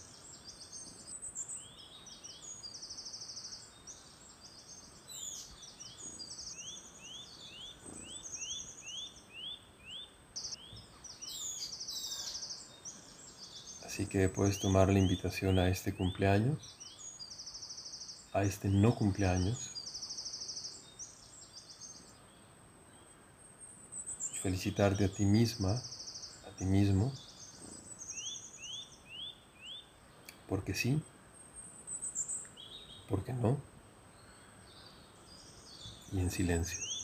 Que puedes tomar la invitación a este cumpleaños, a este no cumpleaños. Felicitarte a ti misma, a ti mismo. Porque sí, porque no. Y en silencio.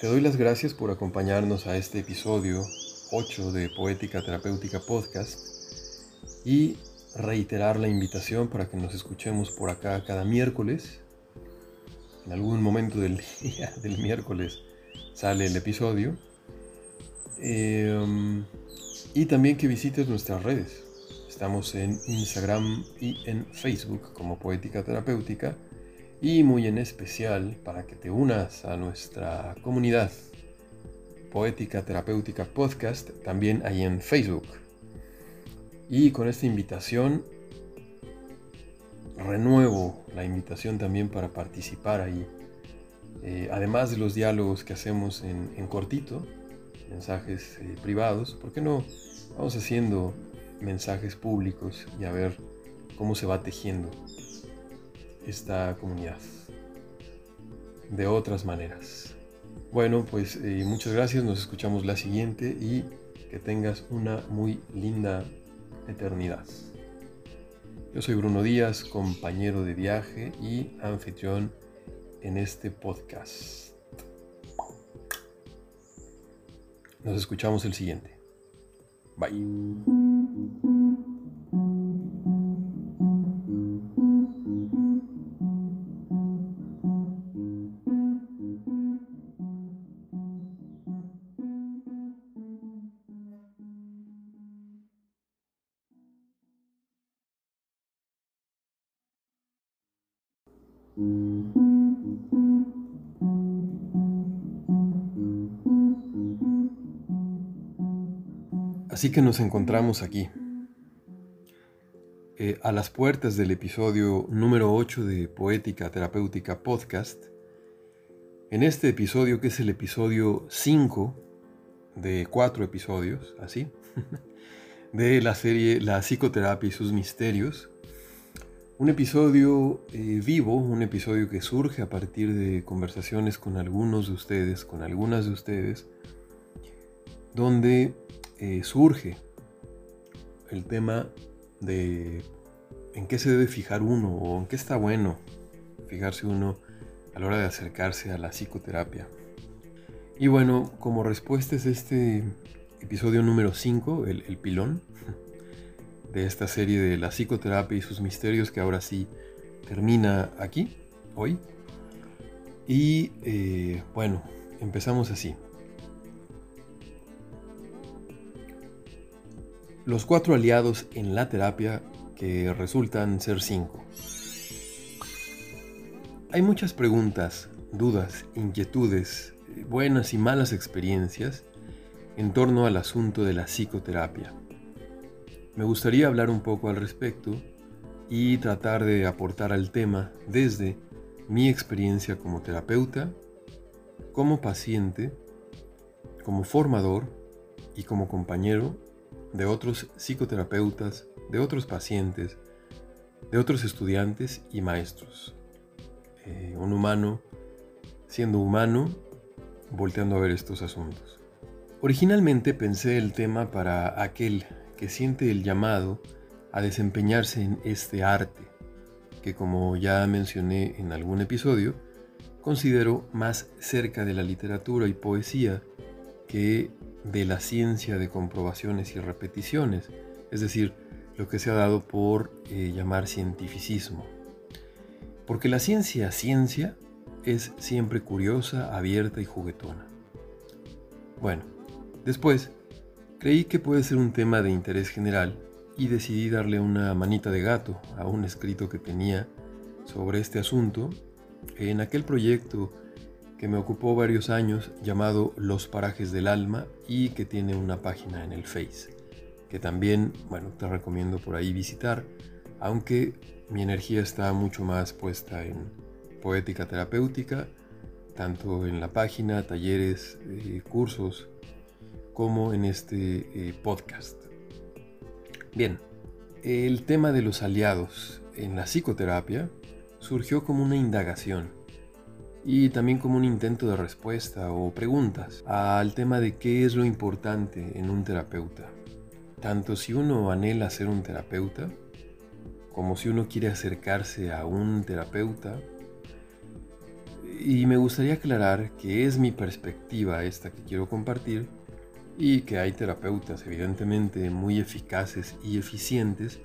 Te doy las gracias por acompañarnos a este episodio 8 de Poética Terapéutica Podcast y reiterar la invitación para que nos escuchemos por acá cada miércoles. En algún momento del día del miércoles sale el episodio. Em, y también que visites nuestras redes. Estamos en Instagram y en Facebook como Poética Terapéutica y muy en especial para que te unas a nuestra comunidad Poética Terapéutica Podcast también ahí en Facebook. Y con esta invitación renuevo la invitación también para participar ahí. Eh, además de los diálogos que hacemos en, cortito, mensajes eh, privados, ¿por qué no vamos haciendo mensajes públicos y a ver cómo se va tejiendo esta comunidad de otras maneras. Bueno, pues eh, muchas gracias, nos escuchamos la siguiente y que tengas una muy linda eternidad. Yo soy Bruno Díaz, compañero de viaje y anfitrión en este podcast. Nos escuchamos el siguiente. Bye. Así que nos encontramos aquí, eh, a las puertas del episodio número 8 de Poética Terapéutica Podcast. En este episodio, que es el episodio 5 de cuatro episodios, así, de la serie La psicoterapia y sus misterios, un episodio eh, vivo, un episodio que surge a partir de conversaciones con algunos de ustedes, con algunas de ustedes, donde eh, surge el tema de en qué se debe fijar uno o en qué está bueno fijarse uno a la hora de acercarse a la psicoterapia. Y bueno, como respuesta es este episodio número 5, el, pilón, de esta serie de la psicoterapia y sus misterios que ahora sí termina aquí, hoy. Y eh, bueno, empezamos así. Los cuatro aliados en la terapia que resultan ser cinco. Hay muchas preguntas, dudas, inquietudes, buenas y malas experiencias en torno al asunto de la psicoterapia. Me gustaría hablar un poco al respecto y tratar de aportar al tema desde mi experiencia como terapeuta, como paciente, como formador y como compañero de otros psicoterapeutas, de otros pacientes, de otros estudiantes y maestros. Eh, un humano siendo humano, volteando a ver estos asuntos. Originalmente pensé el tema para aquel que siente el llamado a desempeñarse en este arte, que como ya mencioné en algún episodio, considero más cerca de la literatura y poesía que de la ciencia de comprobaciones y repeticiones, es decir, lo que se ha dado por eh, llamar cientificismo. Porque la ciencia ciencia es siempre curiosa, abierta y juguetona. Bueno, después creí que puede ser un tema de interés general y decidí darle una manita de gato a un escrito que tenía sobre este asunto en aquel proyecto que me ocupó varios años llamado Los Parajes del Alma y que tiene una página en el Face, que también, bueno, te recomiendo por ahí visitar, aunque mi energía está mucho más puesta en poética terapéutica, tanto en la página, talleres, eh, cursos, como en este eh, podcast. Bien, el tema de los aliados en la psicoterapia surgió como una indagación y también como un intento de respuesta o preguntas al tema de qué es lo importante en un terapeuta. Tanto si uno anhela ser un terapeuta, como si uno quiere acercarse a un terapeuta. Y me gustaría aclarar que es mi perspectiva esta que quiero compartir y que hay terapeutas evidentemente muy eficaces y eficientes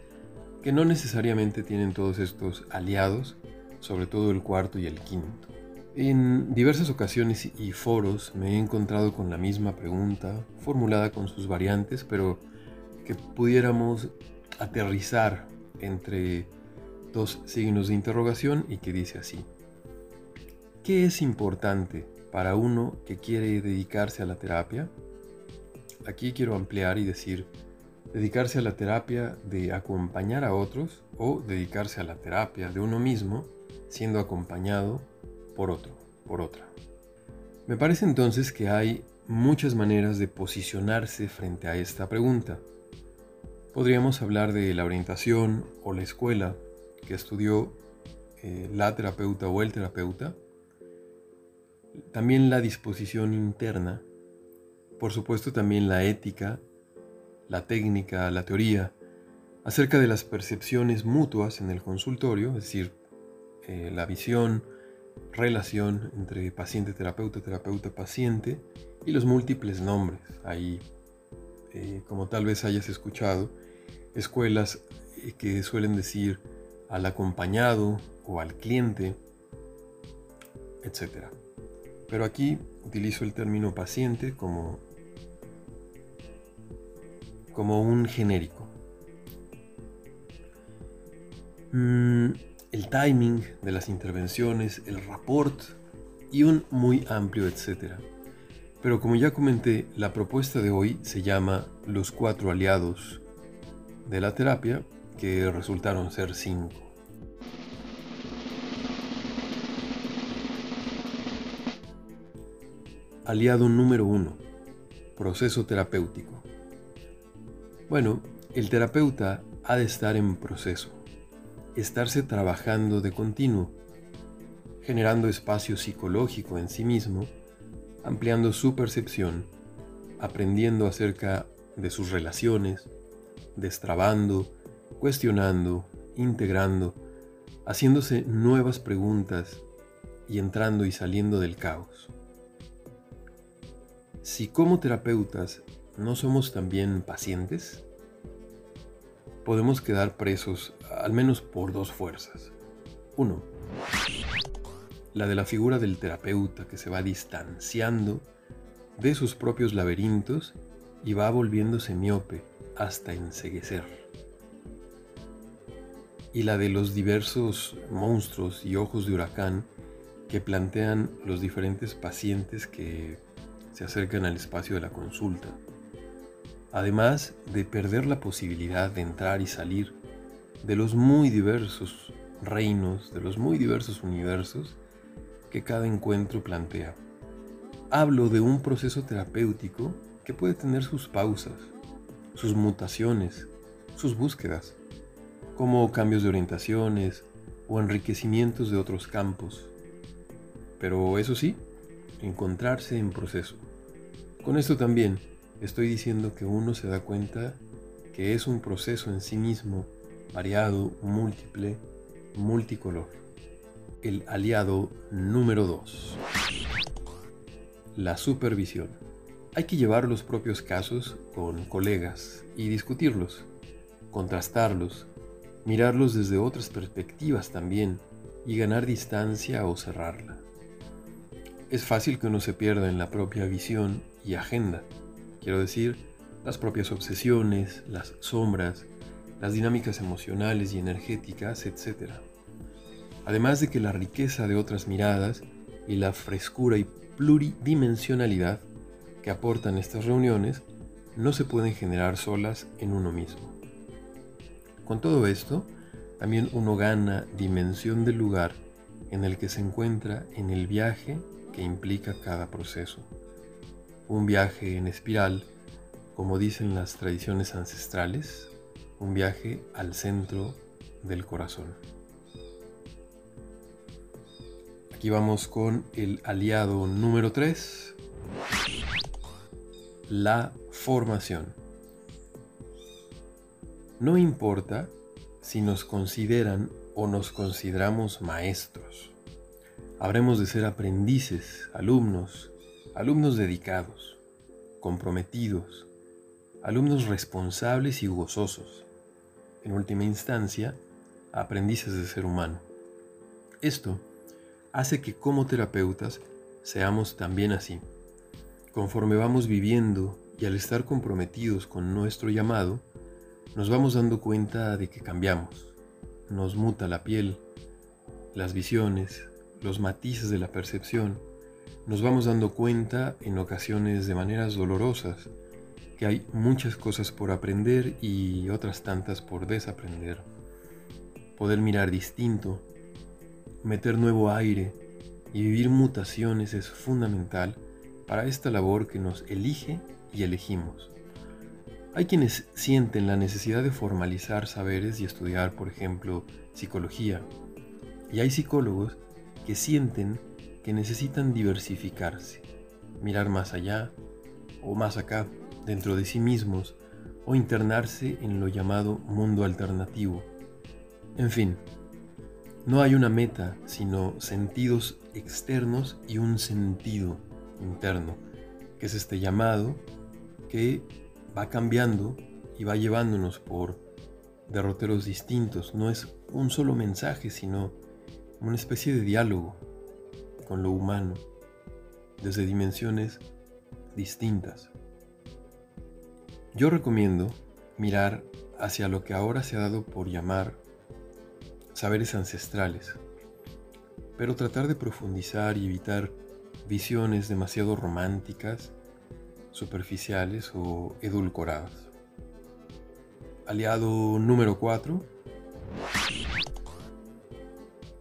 que no necesariamente tienen todos estos aliados, sobre todo el cuarto y el quinto. En diversas ocasiones y foros me he encontrado con la misma pregunta, formulada con sus variantes, pero que pudiéramos aterrizar entre dos signos de interrogación y que dice así. ¿Qué es importante para uno que quiere dedicarse a la terapia? Aquí quiero ampliar y decir, dedicarse a la terapia de acompañar a otros o dedicarse a la terapia de uno mismo siendo acompañado por otro, por otra. Me parece entonces que hay muchas maneras de posicionarse frente a esta pregunta. Podríamos hablar de la orientación o la escuela que estudió eh, la terapeuta o el terapeuta. También la disposición interna. Por supuesto también la ética, la técnica, la teoría, acerca de las percepciones mutuas en el consultorio, es decir, eh, la visión, relación entre paciente-terapeuta, terapeuta-paciente y los múltiples nombres. Ahí, eh, como tal vez hayas escuchado, escuelas eh, que suelen decir al acompañado o al cliente, etc. Pero aquí utilizo el término paciente como, como un genérico. Mm, el timing de las intervenciones, el rapport y un muy amplio etcétera. Pero como ya comenté, la propuesta de hoy se llama Los cuatro aliados de la terapia, que resultaron ser cinco. Aliado número uno. Proceso terapéutico. Bueno, el terapeuta ha de estar en proceso estarse trabajando de continuo, generando espacio psicológico en sí mismo, ampliando su percepción, aprendiendo acerca de sus relaciones, destrabando, cuestionando, integrando, haciéndose nuevas preguntas y entrando y saliendo del caos. Si como terapeutas no somos también pacientes, podemos quedar presos al menos por dos fuerzas. Uno, la de la figura del terapeuta que se va distanciando de sus propios laberintos y va volviéndose miope hasta enseguecer. Y la de los diversos monstruos y ojos de huracán que plantean los diferentes pacientes que se acercan al espacio de la consulta. Además de perder la posibilidad de entrar y salir de los muy diversos reinos, de los muy diversos universos que cada encuentro plantea. Hablo de un proceso terapéutico que puede tener sus pausas, sus mutaciones, sus búsquedas, como cambios de orientaciones o enriquecimientos de otros campos. Pero eso sí, encontrarse en proceso. Con esto también estoy diciendo que uno se da cuenta que es un proceso en sí mismo, variado, múltiple, multicolor. El aliado número 2. La supervisión. Hay que llevar los propios casos con colegas y discutirlos, contrastarlos, mirarlos desde otras perspectivas también y ganar distancia o cerrarla. Es fácil que uno se pierda en la propia visión y agenda, quiero decir, las propias obsesiones, las sombras, las dinámicas emocionales y energéticas, etc. Además de que la riqueza de otras miradas y la frescura y pluridimensionalidad que aportan estas reuniones no se pueden generar solas en uno mismo. Con todo esto, también uno gana dimensión del lugar en el que se encuentra en el viaje que implica cada proceso. Un viaje en espiral, como dicen las tradiciones ancestrales, un viaje al centro del corazón. Aquí vamos con el aliado número 3, la formación. No importa si nos consideran o nos consideramos maestros. Habremos de ser aprendices, alumnos, alumnos dedicados, comprometidos, alumnos responsables y gozosos. En última instancia, aprendices de ser humano. Esto hace que como terapeutas seamos también así. Conforme vamos viviendo y al estar comprometidos con nuestro llamado, nos vamos dando cuenta de que cambiamos. Nos muta la piel, las visiones, los matices de la percepción, nos vamos dando cuenta en ocasiones de maneras dolorosas que hay muchas cosas por aprender y otras tantas por desaprender. Poder mirar distinto, meter nuevo aire y vivir mutaciones es fundamental para esta labor que nos elige y elegimos. Hay quienes sienten la necesidad de formalizar saberes y estudiar, por ejemplo, psicología. Y hay psicólogos que sienten que necesitan diversificarse, mirar más allá o más acá, dentro de sí mismos, o internarse en lo llamado mundo alternativo. En fin, no hay una meta, sino sentidos externos y un sentido interno, que es este llamado que va cambiando y va llevándonos por derroteros distintos. No es un solo mensaje, sino una especie de diálogo con lo humano desde dimensiones distintas. Yo recomiendo mirar hacia lo que ahora se ha dado por llamar saberes ancestrales, pero tratar de profundizar y evitar visiones demasiado románticas, superficiales o edulcoradas. Aliado número 4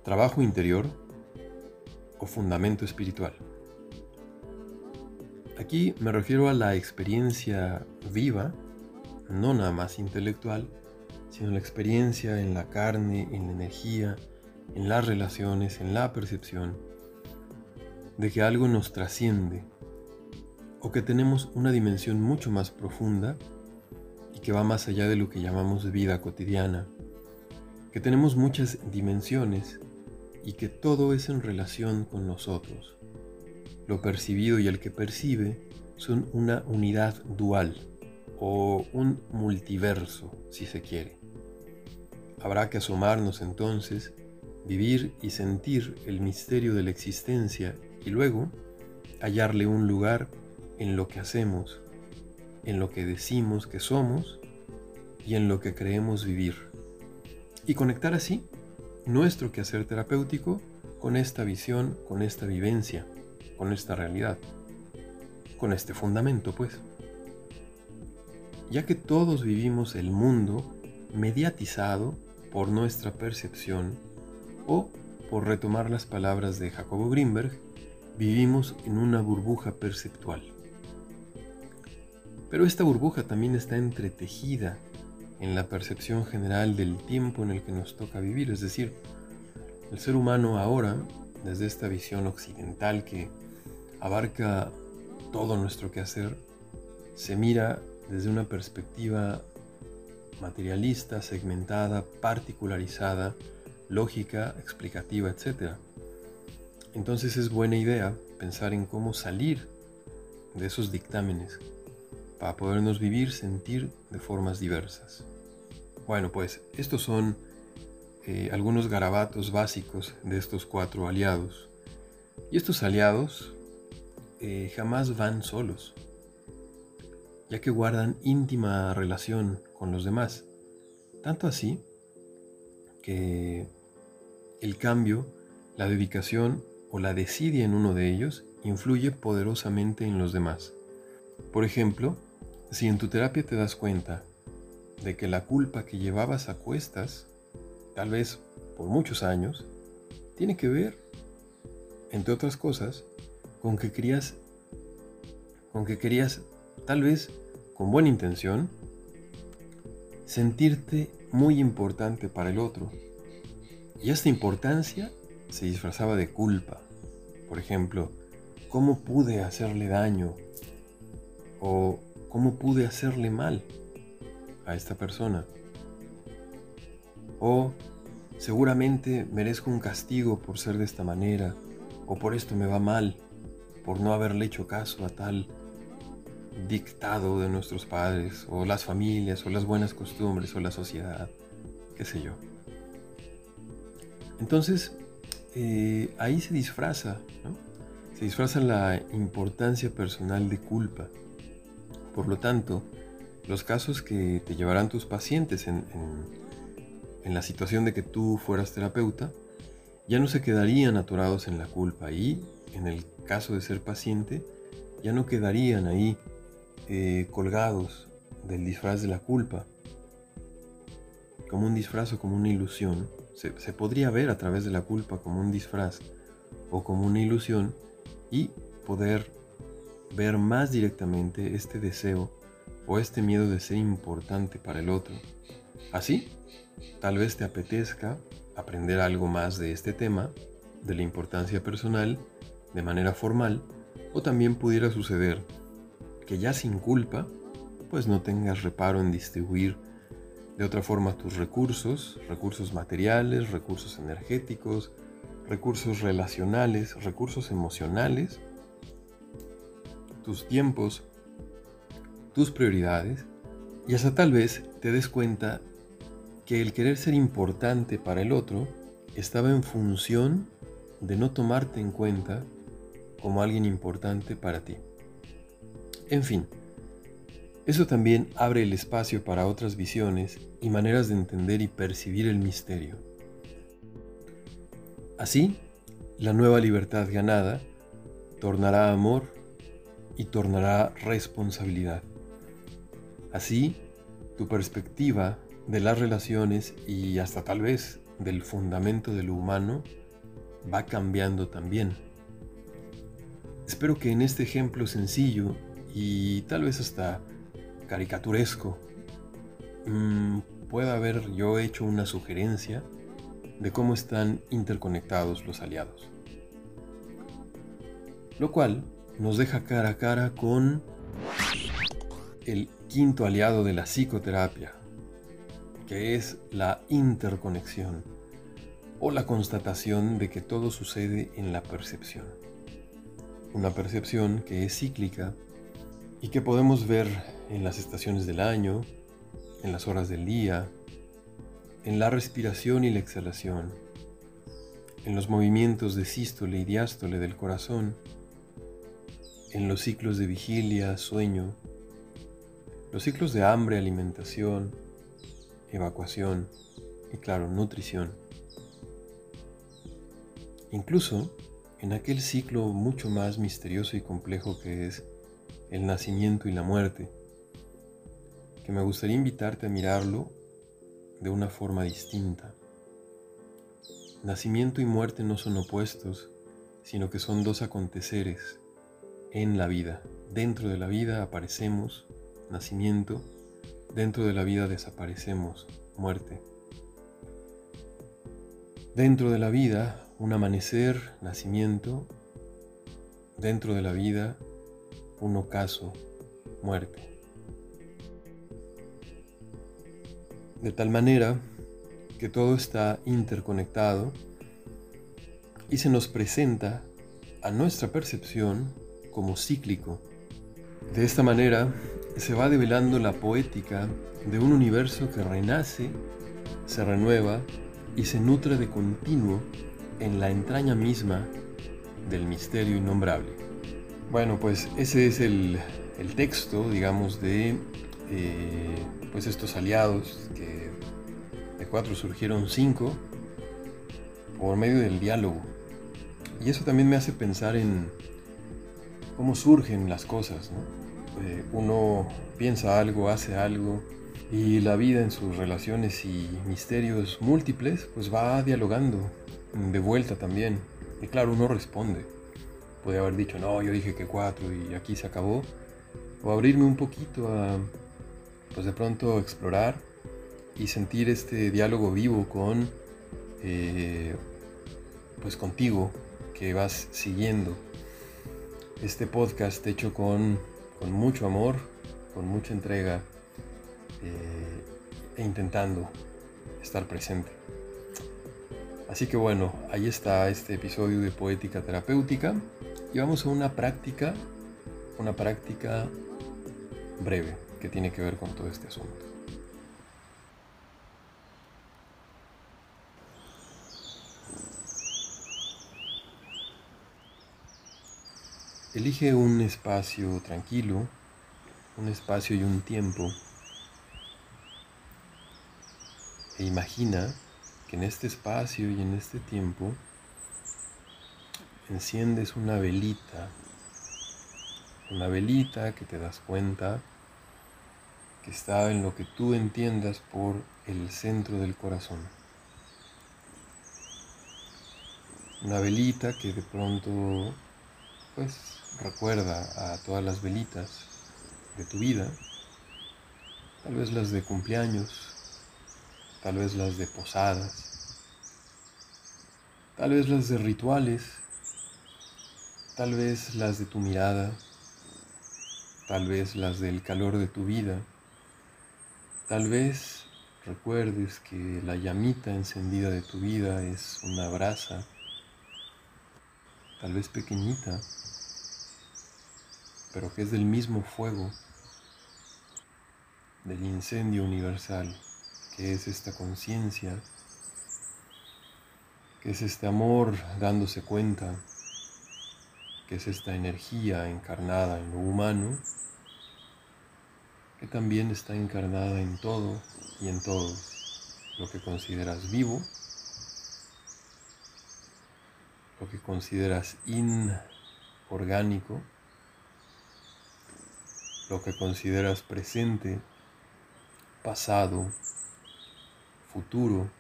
trabajo interior fundamento espiritual. Aquí me refiero a la experiencia viva, no nada más intelectual, sino la experiencia en la carne, en la energía, en las relaciones, en la percepción, de que algo nos trasciende o que tenemos una dimensión mucho más profunda y que va más allá de lo que llamamos vida cotidiana, que tenemos muchas dimensiones y que todo es en relación con nosotros. Lo percibido y el que percibe son una unidad dual o un multiverso, si se quiere. Habrá que asomarnos entonces vivir y sentir el misterio de la existencia y luego hallarle un lugar en lo que hacemos, en lo que decimos que somos y en lo que creemos vivir. Y conectar así nuestro quehacer terapéutico con esta visión, con esta vivencia, con esta realidad, con este fundamento, pues. Ya que todos vivimos el mundo mediatizado por nuestra percepción o, por retomar las palabras de Jacobo Greenberg, vivimos en una burbuja perceptual. Pero esta burbuja también está entretejida en la percepción general del tiempo en el que nos toca vivir, es decir, el ser humano ahora, desde esta visión occidental que abarca todo nuestro quehacer, se mira desde una perspectiva materialista, segmentada, particularizada, lógica, explicativa, etc. Entonces es buena idea pensar en cómo salir de esos dictámenes para podernos vivir, sentir de formas diversas. Bueno, pues estos son eh, algunos garabatos básicos de estos cuatro aliados. Y estos aliados eh, jamás van solos, ya que guardan íntima relación con los demás. Tanto así que el cambio, la dedicación o la desidia en uno de ellos influye poderosamente en los demás. Por ejemplo, si en tu terapia te das cuenta de que la culpa que llevabas a cuestas, tal vez por muchos años, tiene que ver, entre otras cosas, con que querías, con que querías, tal vez con buena intención, sentirte muy importante para el otro. Y esta importancia se disfrazaba de culpa. Por ejemplo, ¿cómo pude hacerle daño? ¿O cómo pude hacerle mal? A esta persona. O seguramente merezco un castigo por ser de esta manera, o por esto me va mal, por no haberle hecho caso a tal dictado de nuestros padres, o las familias, o las buenas costumbres, o la sociedad, qué sé yo. Entonces, eh, ahí se disfraza, Se disfraza la importancia personal de culpa. Por lo tanto, los casos que te llevarán tus pacientes en, la situación de que tú fueras terapeuta ya no se quedarían atorados en la culpa y en el caso de ser paciente ya no quedarían ahí eh, colgados del disfraz de la culpa. Como un disfraz o como una ilusión se, se podría ver a través de la culpa como un disfraz o como una ilusión y poder ver más directamente este deseo o este miedo de ser importante para el otro. Así, tal vez te apetezca aprender algo más de este tema, de la importancia personal, de manera formal, o también pudiera suceder que ya sin culpa, pues no tengas reparo en distribuir de otra forma tus recursos, recursos materiales, recursos energéticos, recursos relacionales, recursos emocionales, tus tiempos tus prioridades y hasta tal vez te des cuenta que el querer ser importante para el otro estaba en función de no tomarte en cuenta como alguien importante para ti. En fin, eso también abre el espacio para otras visiones y maneras de entender y percibir el misterio. Así, la nueva libertad ganada tornará amor y tornará responsabilidad. Así, tu perspectiva de las relaciones y hasta tal vez del fundamento de lo humano va cambiando también. Espero que en este ejemplo sencillo y tal vez hasta caricaturesco mm, pueda haber yo hecho una sugerencia de cómo están interconectados los aliados. Lo cual nos deja cara a cara con el quinto aliado de la psicoterapia, que es la interconexión o la constatación de que todo sucede en la percepción. Una percepción que es cíclica y que podemos ver en las estaciones del año, en las horas del día, en la respiración y la exhalación, en los movimientos de sístole y diástole del corazón, en los ciclos de vigilia, sueño, los ciclos de hambre, alimentación, evacuación y claro, nutrición. Incluso en aquel ciclo mucho más misterioso y complejo que es el nacimiento y la muerte, que me gustaría invitarte a mirarlo de una forma distinta. Nacimiento y muerte no son opuestos, sino que son dos aconteceres en la vida. Dentro de la vida aparecemos, nacimiento, dentro de la vida desaparecemos, muerte. Dentro de la vida, un amanecer, nacimiento, dentro de la vida, un ocaso, muerte. De tal manera que todo está interconectado y se nos presenta a nuestra percepción como cíclico. De esta manera se va develando la poética de un universo que renace, se renueva y se nutre de continuo en la entraña misma del misterio innombrable. Bueno, pues ese es el, texto, digamos, de eh, pues estos aliados, que de cuatro surgieron cinco, por medio del diálogo. Y eso también me hace pensar en cómo surgen las cosas. Eh, uno piensa algo, hace algo, y la vida en sus relaciones y misterios múltiples, pues va dialogando de vuelta también. Y claro, uno responde. Puede haber dicho, no, yo dije que cuatro y aquí se acabó. O abrirme un poquito a, pues de pronto explorar y sentir este diálogo vivo con, eh, pues contigo, que vas siguiendo. Este podcast hecho con, con mucho amor, con mucha entrega eh, e intentando estar presente. Así que bueno, ahí está este episodio de Poética Terapéutica y vamos a una práctica, una práctica breve que tiene que ver con todo este asunto. Elige un espacio tranquilo, un espacio y un tiempo e imagina que en este espacio y en este tiempo enciendes una velita, una velita que te das cuenta que está en lo que tú entiendas por el centro del corazón. Una velita que de pronto pues recuerda a todas las velitas de tu vida, tal vez las de cumpleaños, tal vez las de posadas, tal vez las de rituales tal vez las de tu mirada, tal vez las del calor de tu vida, tal vez recuerdes que la llamita encendida de tu vida es una brasa, tal vez pequeñita, pero que es del mismo fuego, del incendio universal, que es esta conciencia, que es este amor dándose cuenta que es esta energía encarnada en lo humano, que también está encarnada en todo y en todos, lo que consideras vivo, lo que consideras inorgánico, lo que consideras presente, pasado, futuro,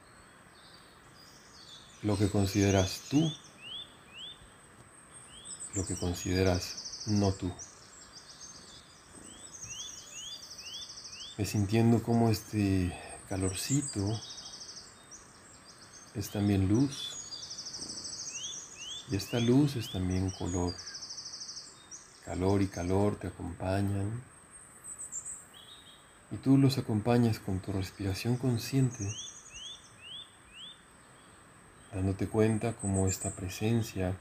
lo que consideras tú lo que consideras no tú. Me sintiendo como este calorcito es también luz y esta luz es también color. Calor y calor te acompañan y tú los acompañas con tu respiración consciente, dándote cuenta como esta presencia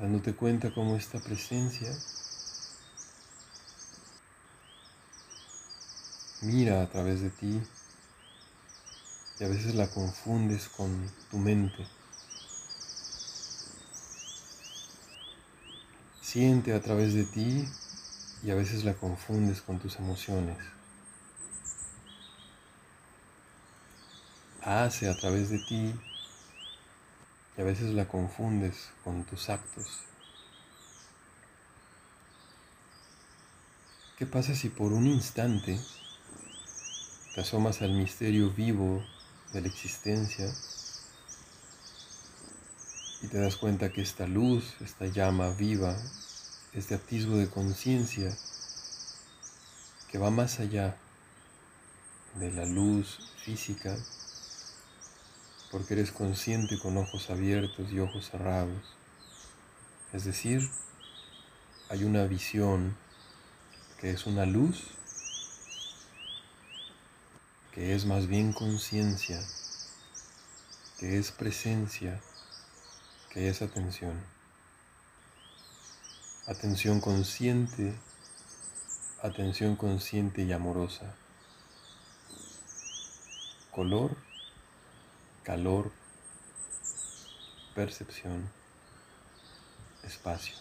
dándote cuenta cómo esta presencia mira a través de ti y a veces la confundes con tu mente. Siente a través de ti y a veces la confundes con tus emociones. Hace a través de ti y a veces la confundes con tus actos. ¿Qué pasa si por un instante te asomas al misterio vivo de la existencia y te das cuenta que esta luz, esta llama viva, este atisbo de conciencia que va más allá de la luz física, porque eres consciente con ojos abiertos y ojos cerrados. Es decir, hay una visión que es una luz, que es más bien conciencia, que es presencia, que es atención. Atención consciente, atención consciente y amorosa. Color, calor, percepción, espacio.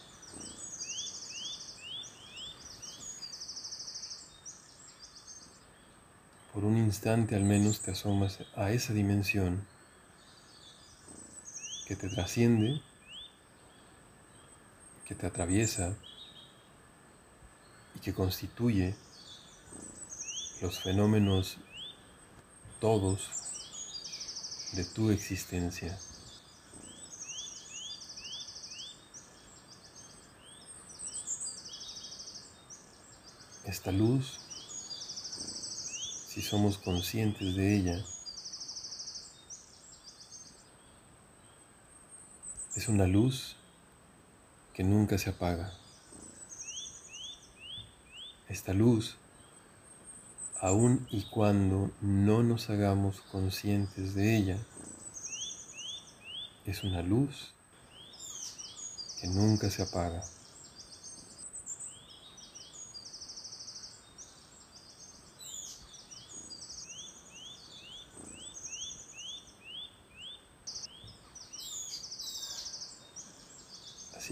Por un instante al menos te asomas a esa dimensión que te trasciende, que te atraviesa y que constituye los fenómenos todos de tu existencia. Esta luz si somos conscientes de ella, es una luz que nunca se apaga. Esta luz, aun y cuando no nos hagamos conscientes de ella, es una luz que nunca se apaga.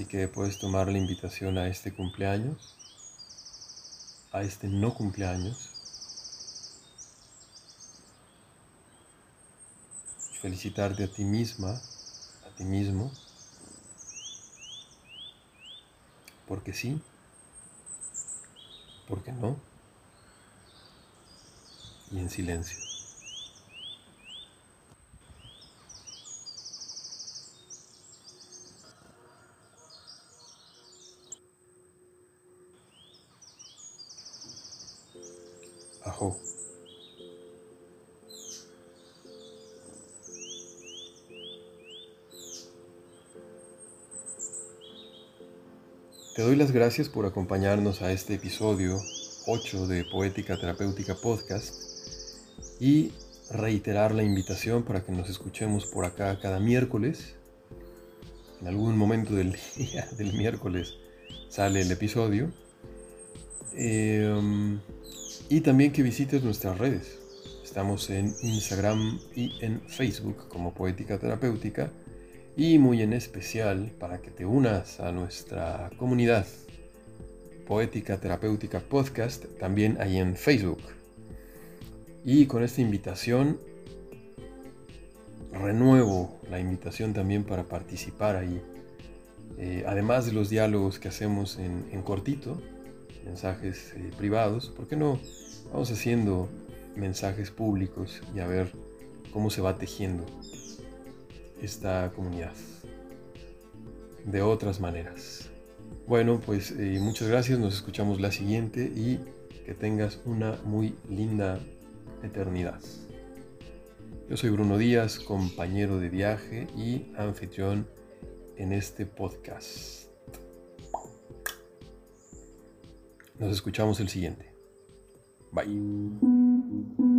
Que puedes tomar la invitación a este cumpleaños, a este no cumpleaños. Felicitarte a ti misma, a ti mismo, porque sí, porque no, y en silencio. Te doy las gracias por acompañarnos a este episodio 8 de Poética Terapéutica Podcast y reiterar la invitación para que nos escuchemos por acá cada miércoles. En algún momento del día del miércoles sale el episodio. Em, y también que visites nuestras redes. Estamos en Instagram y en Facebook como Poética Terapéutica y muy en especial para que te unas a nuestra comunidad Poética Terapéutica Podcast también ahí en Facebook. Y con esta invitación renuevo la invitación también para participar ahí. Eh, además de los diálogos que hacemos en cortito, mensajes eh, privados, ¿por qué no vamos haciendo mensajes públicos y a ver cómo se va tejiendo esta comunidad de otras maneras? Bueno, pues eh, muchas gracias, nos escuchamos la siguiente y que tengas una muy linda eternidad. Yo soy Bruno Díaz, compañero de viaje y anfitrión en este podcast. Nos escuchamos el siguiente. Bye.